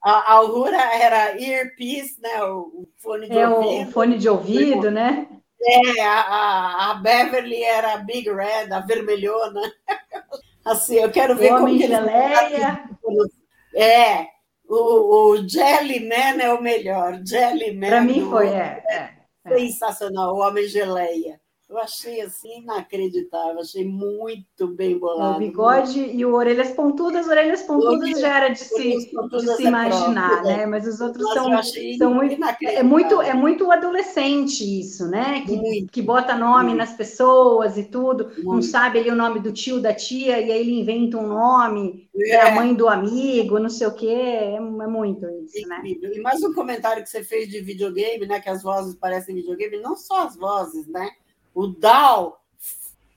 A, a Aurora era earpiece, né? O, fone de é, ouvido. O fone de ouvido, né? É, a, a, Beverly era a Big Red, a vermelhona. Assim, eu quero ver o como que geleia. É, o, o Jelly Man é o melhor. Jelly Man. Para mim foi, é, é, é. Sensacional, o Homem Geleia. Eu achei assim inacreditável, achei muito bem bolado. O bigode e o orelhas pontudas, orelhas pontudas já era de se, de se é imaginar, próprio, né? Mas os outros são, são muito, é muito é muito adolescente isso, né? Que, que bota nome muito. nas pessoas e tudo, muito. não sabe ali o nome do tio, da tia, e aí ele inventa um nome, é, é a mãe do amigo, não sei o quê, é, é muito isso, né? E mais um comentário que você fez de videogame, né? Que as vozes parecem videogame, não só as vozes, né? O Dal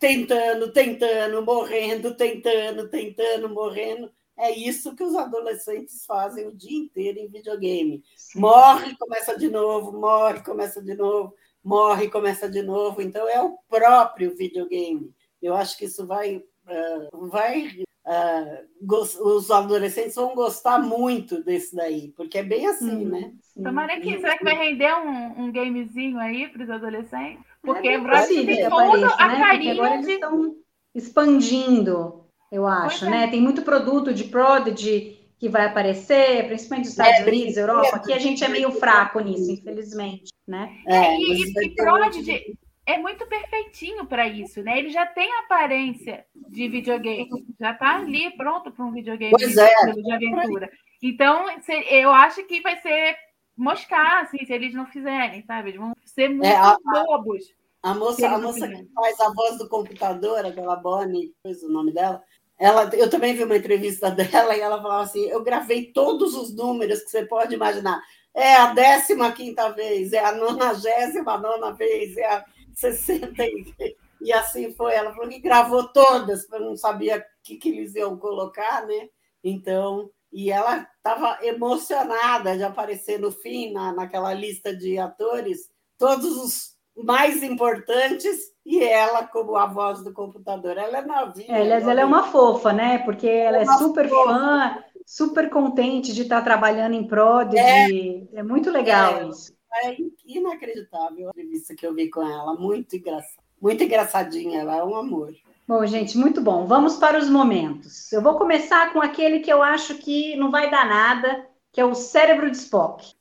tentando, tentando, morrendo, tentando, tentando, morrendo. É isso que os adolescentes fazem o dia inteiro em videogame. Morre, começa de novo, morre, começa de novo, morre, começa de novo. Então é o próprio videogame. Eu acho que isso vai, uh, vai uh, os adolescentes vão gostar muito desse daí, porque é bem assim, hum, né? Tomara que será que vai render um, um gamezinho aí para os adolescentes? Porque é Brad tem toda a né? carinha agora de... eles estão expandindo, eu acho, né? é. né? Tem muito produto de Prodigy que vai aparecer, principalmente nos Estados é, Unidos, Europa. Aqui a gente é meio fraco nisso, infelizmente, né? É, e, e Prodigy é muito perfeitinho para isso, né? Ele já tem aparência de videogame, já está ali pronto para um videogame pois é. de aventura. Então, eu acho que vai ser moscar, assim, se eles não fizerem, sabe? Eles vão ser muito é, a, bobos. A moça, a moça que faz a voz do computador, aquela Bonnie, coisa o nome dela, ela, eu também vi uma entrevista dela e ela falava assim: eu gravei todos os números que você pode imaginar. É a 15 quinta vez, é a 99 vez, é a 60 e, e assim foi. Ela falou que gravou todas, porque não sabia o que, que eles iam colocar, né? Então, e ela estava emocionada de aparecer no fim, na, naquela lista de atores, todos os mais importantes e ela como a voz do computador. Ela é novinha. É, aliás, ela é uma fofa, né? Porque ela é, é super fofa. fã, super contente de estar trabalhando em Prodigy. É, é muito legal é, isso. É inacreditável a entrevista que eu vi com ela, muito engraçada. Muito engraçadinha, ela é um amor. Bom, gente, muito bom. Vamos para os momentos. Eu vou começar com aquele que eu acho que não vai dar nada, que é o cérebro de Spock.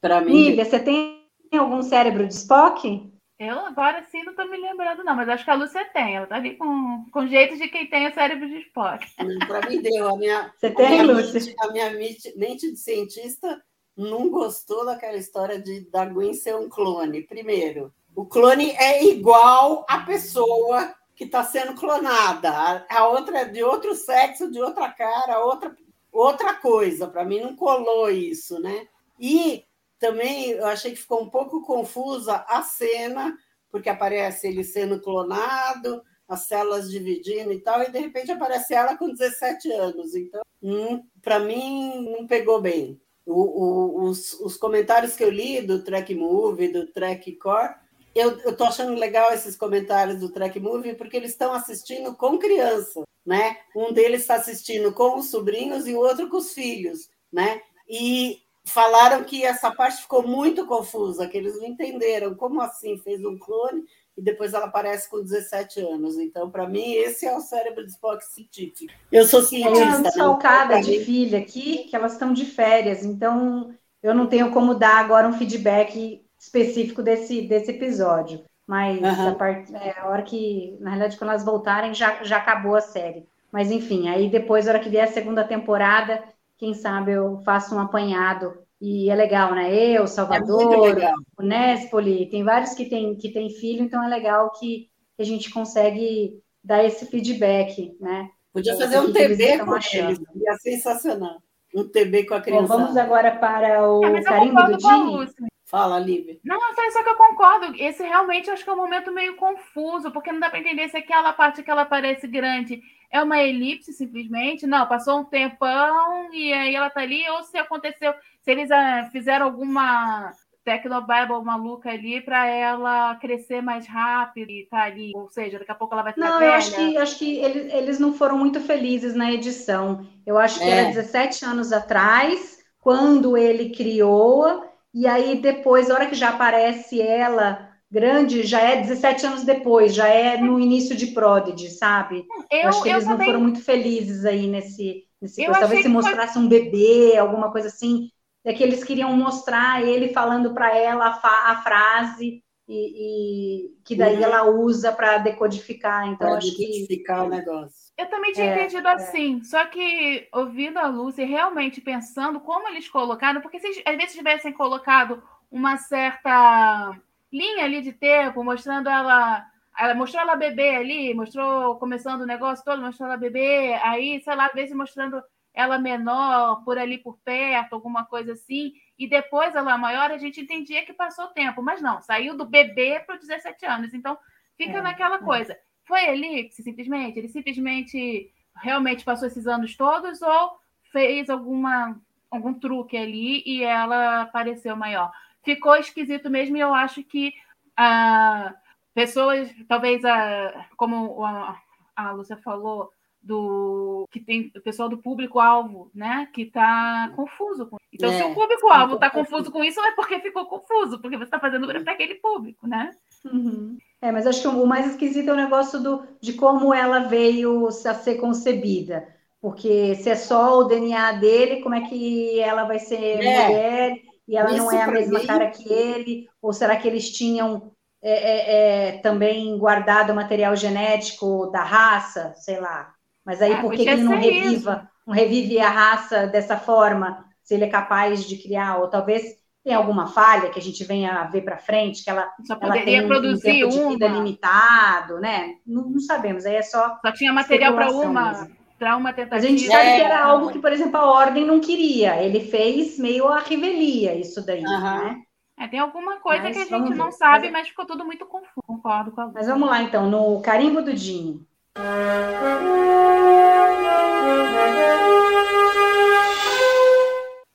Para mim. Lívia, você tem algum cérebro de Spock? Eu agora sim não estou me lembrando, não, mas acho que a Lúcia tem. Ela está ali com, com jeito de quem tem o cérebro de Spock. Para mim deu. A minha, Você tem, Lúcia? Mente, a minha mente, mente de cientista não gostou daquela história de da Gwen ser um clone. Primeiro, o clone é igual à pessoa que está sendo clonada. A, outra é de outro sexo, de outra cara, outra, outra coisa. Para mim não colou isso, né? E também eu achei que ficou um pouco confusa a cena, porque aparece ele sendo clonado, as células dividindo e tal, e de repente aparece ela com 17 anos. Então, hum, para mim, não pegou bem. O, o, os, os, comentários que eu li do Track Movie, do Track Core, eu, estou achando legal esses comentários do Track Movie, porque eles estão assistindo com criança, né? Um deles está assistindo com os sobrinhos e o outro com os filhos, né? E falaram que essa parte ficou muito confusa, que eles não entenderam como assim fez um clone e depois ela aparece com 17 anos. Então, para mim, esse é o cérebro de Spock científico. Eu sou cientista. Desfalcada né? de filha aqui, que elas estão de férias, então eu não tenho como dar agora um feedback específico desse, desse episódio. Mas uhum. a, part... é, a hora que, na realidade, quando elas voltarem, já, já acabou a série. Mas enfim, aí depois, na hora que vier a segunda temporada, quem sabe eu faço um apanhado. E é legal, né? Eu, Salvador, é o Nespoli, tem vários que têm que tem filho, então é legal que, a gente consegue dar esse feedback, né? Podia fazer um TB com eles, ia sensacional. Um TB com a criança. Bom, vamos agora para o é, carimbo do Dini. Fala, Lívia. Não, só que eu concordo. Esse realmente acho que é um momento meio confuso, porque não dá para entender se aquela parte que ela parece grande é uma elipse simplesmente. Não, passou um tempão e aí ela tá ali, ou se aconteceu, se eles uh, fizeram alguma Tecnobabble maluca ali para ela crescer mais rápido e tá ali, ou seja, daqui a pouco ela vai ficar não, velha. eu acho que, acho que eles, eles não foram muito felizes na edição. Eu acho que é. era 17 anos atrás, quando ele criou, e aí depois, a hora que já aparece ela grande já é 17 anos depois, já é no início de Prodigy, sabe? Eu, eu acho que eles não foram muito felizes aí nesse, nesse. Talvez se mostrasse foi... um bebê, alguma coisa assim, é que eles queriam mostrar ele falando para ela a, a frase e, e, que daí uhum. ela usa para decodificar. Então, pra acho decodificar que... o negócio. Eu também tinha é, entendido é. assim, só que ouvindo a Lúcia, realmente pensando como eles colocaram, porque se às vezes tivessem colocado uma certa linha ali de tempo, mostrando ela. Ela mostrou ela bebê ali, mostrou começando o negócio todo, mostrou ela bebê, aí, sei lá, às vezes mostrando ela menor, por ali por perto, alguma coisa assim, e depois ela maior, a gente entendia que passou o tempo, mas não, saiu do bebê para os 17 anos, então fica é, naquela é. coisa. Foi elipse, simplesmente? Ele simplesmente realmente passou esses anos todos ou fez alguma, algum truque ali e ela pareceu maior? ficou esquisito mesmo, e eu acho que ah, pessoas, talvez, a, como a, a Lúcia falou, do que tem o pessoal do público-alvo, né? Que está confuso com Então, é, se o público-alvo está confuso com isso, é porque ficou confuso, porque você está fazendo para aquele público, né? Uhum. É, mas acho que o mais esquisito é o negócio do, de como ela veio a ser concebida. Porque se é só o DNA dele, como é que ela vai ser é. mulher e ela Isso não é a mesma mim... cara que ele? Ou será que eles tinham é, é, é, também guardado material genético da raça? Sei lá. Mas aí, ah, por que, que ele não reviva, não revive a raça dessa forma, se ele é capaz de criar? Ou talvez tem alguma falha que a gente venha a ver para frente, que ela, só poderia ela tem produzir um tempo de vida limitado, né? Não, não, sabemos, aí é só. Só tinha material para uma. Para uma tentativa. Mas a gente sabe é... que era algo que, por exemplo, a ordem não queria. Ele fez meio a revelia isso daí, uhum. né? É, tem alguma coisa mas que a gente não sabe, mas ficou tudo muito confuso. Concordo com a Mas vamos lá, então, no carimbo do Jim.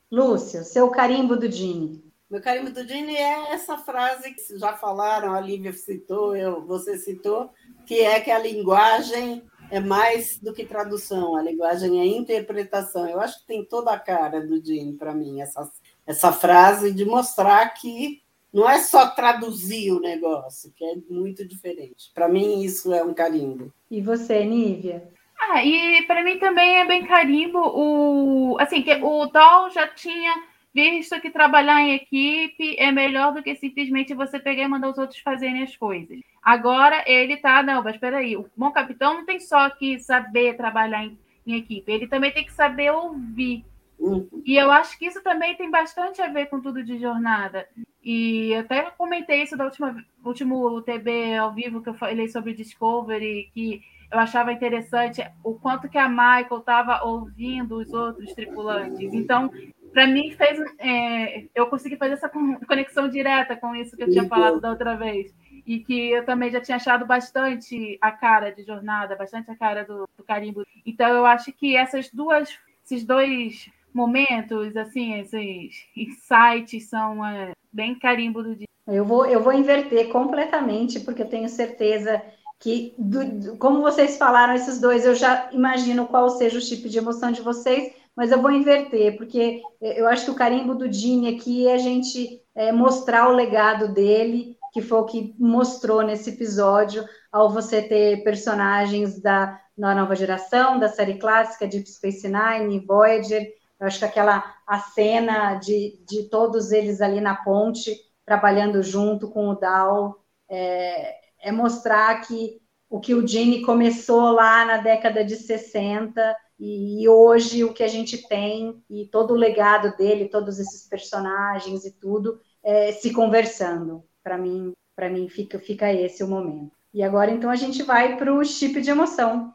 Lúcia, seu carimbo do Dini. Meu carimbo do Dini é essa frase que já falaram, a Lívia citou, eu, você citou, que é que a linguagem é mais do que tradução, a linguagem é interpretação. Eu acho que tem toda a cara do Dini para mim, essa, essa frase de mostrar que não é só traduzir o negócio, que é muito diferente. Para mim, isso é um carimbo. E você, Nívia? Ah, e para mim também é bem carimbo o assim que o Doll já tinha visto que trabalhar em equipe é melhor do que simplesmente você pegar e mandar os outros fazerem as coisas. Agora ele tá, não, mas espera aí, o bom capitão não tem só que saber trabalhar em, em equipe, ele também tem que saber ouvir. Uhum. E eu acho que isso também tem bastante a ver com tudo de jornada. E até comentei isso da última último TB ao vivo que eu falei sobre Discovery, que eu achava interessante o quanto que a Michael estava ouvindo os outros tripulantes. Então, para mim, fez, é, eu consegui fazer essa conexão direta com isso que eu tinha falado da outra vez. E que eu também já tinha achado bastante a cara de jornada, bastante a cara do, do carimbo. Então, eu acho que essas duas, esses dois momentos, assim, esses insights são é, bem carimbo do dia. Eu vou, eu vou inverter completamente, porque eu tenho certeza que, do, como vocês falaram, esses dois, eu já imagino qual seja o tipo de emoção de vocês, mas eu vou inverter, porque eu acho que o carimbo do Dini aqui é a gente é, mostrar o legado dele, que foi o que mostrou nesse episódio, ao você ter personagens da, da nova geração, da série clássica, Deep Space Nine, Voyager, eu acho que aquela a cena de, de todos eles ali na ponte, trabalhando junto com o Dal, é, é mostrar que o que o Gene começou lá na década de 60 e hoje o que a gente tem e todo o legado dele, todos esses personagens e tudo é, se conversando. Para mim, para mim fica fica esse o momento. E agora então a gente vai para o chip de emoção.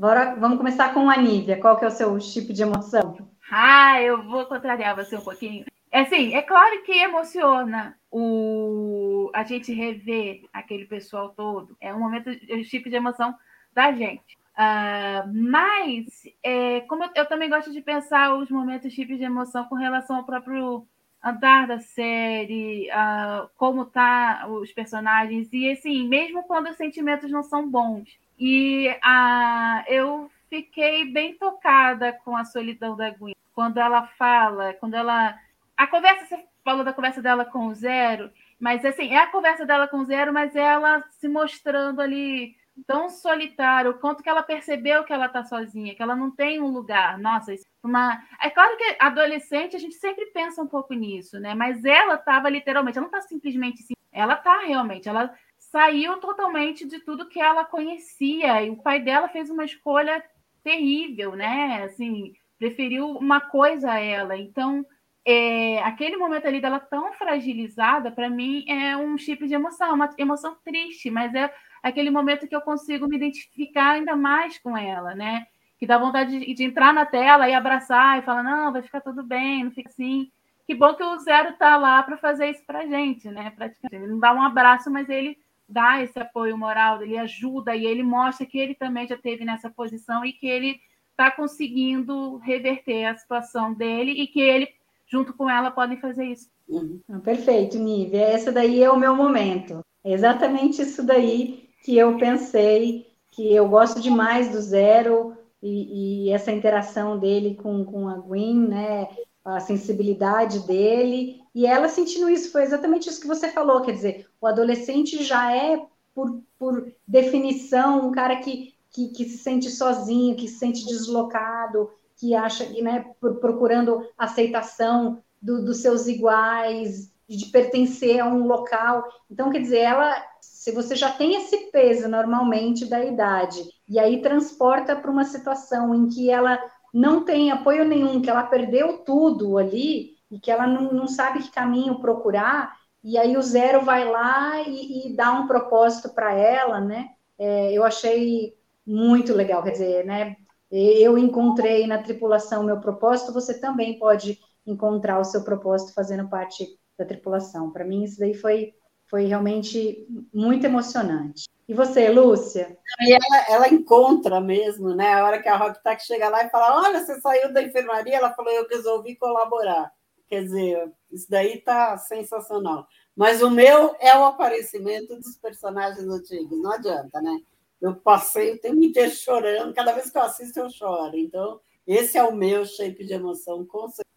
Bora, vamos começar com a Nívia. Qual que é o seu chip de emoção? Ah, eu vou contrariar você um pouquinho. É assim, é claro que emociona o a gente rever aquele pessoal todo. É um momento, é um tipo de emoção da gente. Uh, mas, é, como eu, eu, também gosto de pensar os momentos tipos de emoção com relação ao próprio andar da série, uh, como tá os personagens, e assim, mesmo quando os sentimentos não são bons. E eu fiquei bem tocada com a solidão da Gwen. Quando ela fala, quando ela. A conversa, você falou da conversa dela com o Zero, mas assim, é a conversa dela com o Zero, mas ela se mostrando ali tão solitário, o quanto que ela percebeu que ela está sozinha, que ela não tem um lugar. Nossa, uma. É claro que adolescente a gente sempre pensa um pouco nisso, né? Mas ela estava literalmente, ela não está simplesmente assim, ela está realmente, ela saiu totalmente de tudo que ela conhecia e o pai dela fez uma escolha terrível, né? Assim, preferiu uma coisa a ela. Então, é, aquele momento ali dela tão fragilizada, para mim, é um tipo de emoção, uma emoção triste, mas é aquele momento que eu consigo me identificar ainda mais com ela, né? Que dá vontade de, de entrar na tela e abraçar e falar: não, vai ficar tudo bem, não fica assim. Que bom que o Zero tá lá para fazer isso pra gente, né? Praticamente. Ele não dá um abraço, mas ele dá esse apoio moral, ele ajuda e ele mostra que ele também já teve nessa posição e que ele está conseguindo reverter a situação dele e que ele junto com ela, podem fazer isso. Uhum. Perfeito, Nívia. Esse daí é o meu momento. É exatamente isso daí que eu pensei, que eu gosto demais do Zero e, e essa interação dele com, com a Gwen, né? A sensibilidade dele e ela sentindo isso, foi exatamente isso que você falou, quer dizer, o adolescente já é, por, por definição, um cara que, que, que se sente sozinho, que se sente deslocado, que acha, né, procurando aceitação do, dos seus iguais, de pertencer a um local. Então, quer dizer, ela, se você já tem esse peso normalmente da idade, e aí transporta para uma situação em que ela não tem apoio nenhum, que ela perdeu tudo ali, e que ela não, não sabe que caminho procurar, e aí o zero vai lá e, e dá um propósito para ela, né? É, eu achei muito legal, quer dizer, né? Eu encontrei na tripulação meu propósito, você também pode encontrar o seu propósito fazendo parte da tripulação. Para mim, isso daí foi, foi realmente muito emocionante. E você, Lúcia? E ela, ela encontra mesmo, né? A hora que a Rock Tack chega lá e fala: Olha, você saiu da enfermaria, ela falou: Eu resolvi colaborar. Quer dizer, isso daí está sensacional. Mas o meu é o aparecimento dos personagens antigos, não adianta, né? Eu passei o tempo inteiro chorando, cada vez que eu assisto eu choro. Então, esse é o meu shape de emoção,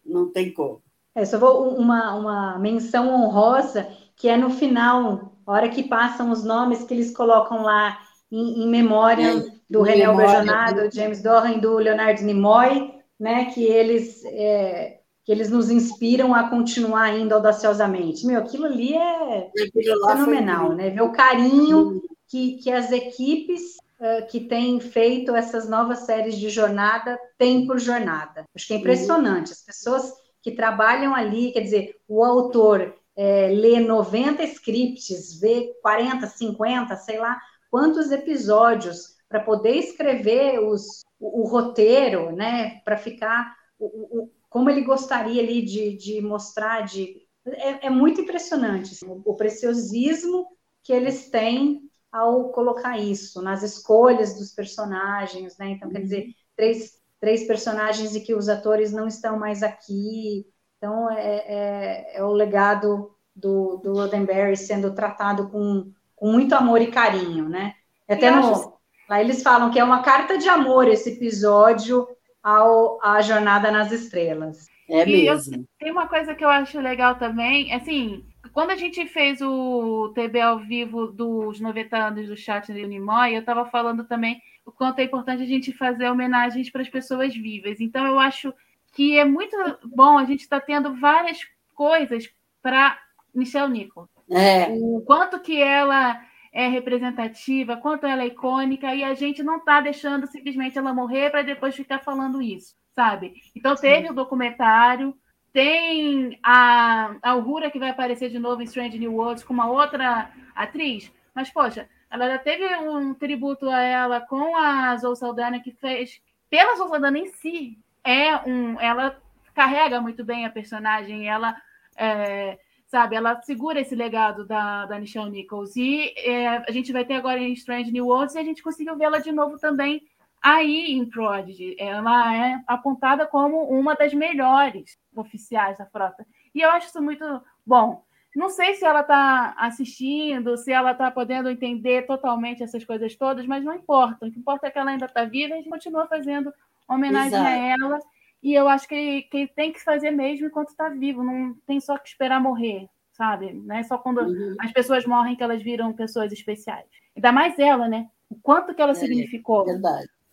não tem como. É, só vou uma, uma menção honrosa, que é no final, a hora que passam os nomes que eles colocam lá em, em memória do René Alberjonado, do James Doran do Leonardo Nimoy, né, que eles é, que eles nos inspiram a continuar indo audaciosamente. Meu, aquilo ali é fenomenal, né? Ver o carinho que, que as equipes uh, que têm feito essas novas séries de jornada têm por jornada. Acho que é impressionante. As pessoas que trabalham ali, quer dizer, o autor é, lê 90 scripts, vê 40, 50, sei lá, quantos episódios para poder escrever os, o, o roteiro, né? Para ficar o, o como ele gostaria ali de, de mostrar, de é, é muito impressionante assim, o, o preciosismo que eles têm ao colocar isso nas escolhas dos personagens, né? Então, quer dizer, três, três personagens e que os atores não estão mais aqui. Então, é, é, é o legado do, do Roddenberry sendo tratado com, com muito amor e carinho, né? Até no, acho... lá eles falam que é uma carta de amor esse episódio ao, à Jornada nas Estrelas. É mesmo. Eu, tem uma coisa que eu acho legal também, assim, quando a gente fez o TB ao vivo dos 90 anos do chat do Nimoy, eu estava falando também o quanto é importante a gente fazer homenagens para as pessoas vivas. Então, eu acho que é muito bom a gente estar tá tendo várias coisas para Michelle Nichol. É. O quanto que ela é representativa, quanto ela é icônica, e a gente não está deixando simplesmente ela morrer para depois ficar falando isso, sabe? Então teve o documentário, tem a, a Uhura que vai aparecer de novo em Strange New Worlds com uma outra atriz, mas poxa, ela já teve um tributo a ela com a Zoe Saldana que fez pela Zoe Saldana em si é um, ela carrega muito bem a personagem, ela é, sabe? Ela segura esse legado da, da Nichelle Nichols. E é, a gente vai ter agora em Strange New Worlds e a gente conseguiu vê-la de novo também aí em Prodigy. Ela é apontada como uma das melhores oficiais da frota. E eu acho isso muito bom. Não sei se ela está assistindo, se ela está podendo entender totalmente essas coisas todas, mas não importa. O que importa é que ela ainda está viva e a gente continua fazendo homenagem Exato. a ela e eu acho que, que tem que fazer mesmo enquanto está vivo, não tem só que esperar morrer, sabe? Não é só quando uhum. as pessoas morrem que elas viram pessoas especiais. Ainda mais ela, né? O quanto que ela é, significou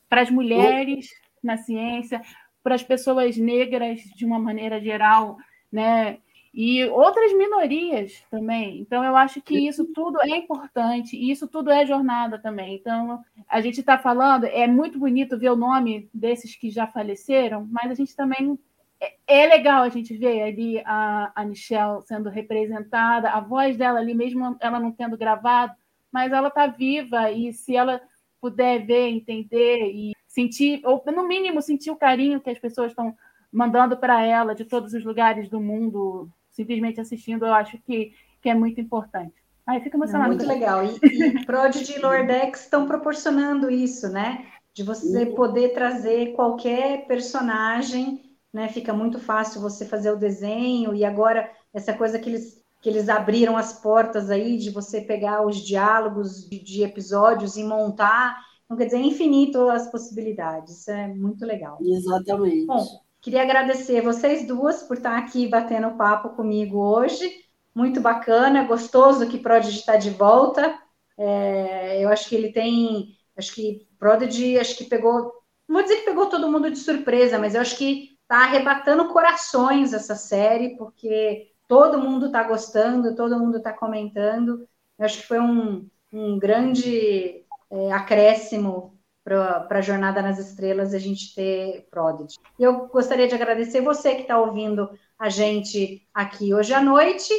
para as mulheres na ciência, para as pessoas negras de uma maneira geral, né? E outras minorias também. Então, eu acho que isso tudo é importante e isso tudo é jornada também. Então, a gente está falando, é muito bonito ver o nome desses que já faleceram, mas a gente também. É, é legal a gente ver ali a, a Michelle sendo representada, a voz dela ali, mesmo ela não tendo gravado, mas ela está viva e se ela puder ver, entender e sentir, ou no mínimo sentir o carinho que as pessoas estão mandando para ela de todos os lugares do mundo simplesmente assistindo, eu acho que, que é muito importante. Aí fica emocionado. Muito legal. E, e Prodigy e Lordex estão proporcionando isso, né? De você poder trazer qualquer personagem né? Fica muito fácil você fazer o desenho e agora essa coisa que eles que eles abriram as portas aí de você pegar os diálogos de, de episódios e montar. Então, quer dizer, é infinito as possibilidades. Isso é muito legal. Exatamente. Bom, queria agradecer vocês duas por estar aqui batendo papo comigo hoje. Muito bacana, gostoso que Prodigy está de volta. É, eu acho que ele tem, acho que Prodigy, acho que pegou, não vou dizer que pegou todo mundo de surpresa, mas eu acho que está arrebatando corações essa série, porque todo mundo está gostando, todo mundo está comentando. Eu acho que foi um, um grande é, acréscimo para a Jornada nas Estrelas a gente ter Prodigy. Eu gostaria de agradecer você que está ouvindo a gente aqui hoje à noite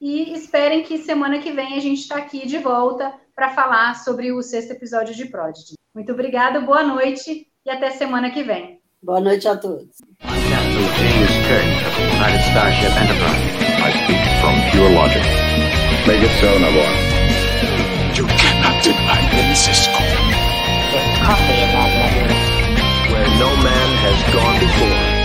e esperem que semana que vem a gente está aqui de volta para falar sobre o sexto episódio de Prodigy. Muito obrigada, boa noite e até semana que vem. Boa noite a todos. coffee in that. Where no man has gone before.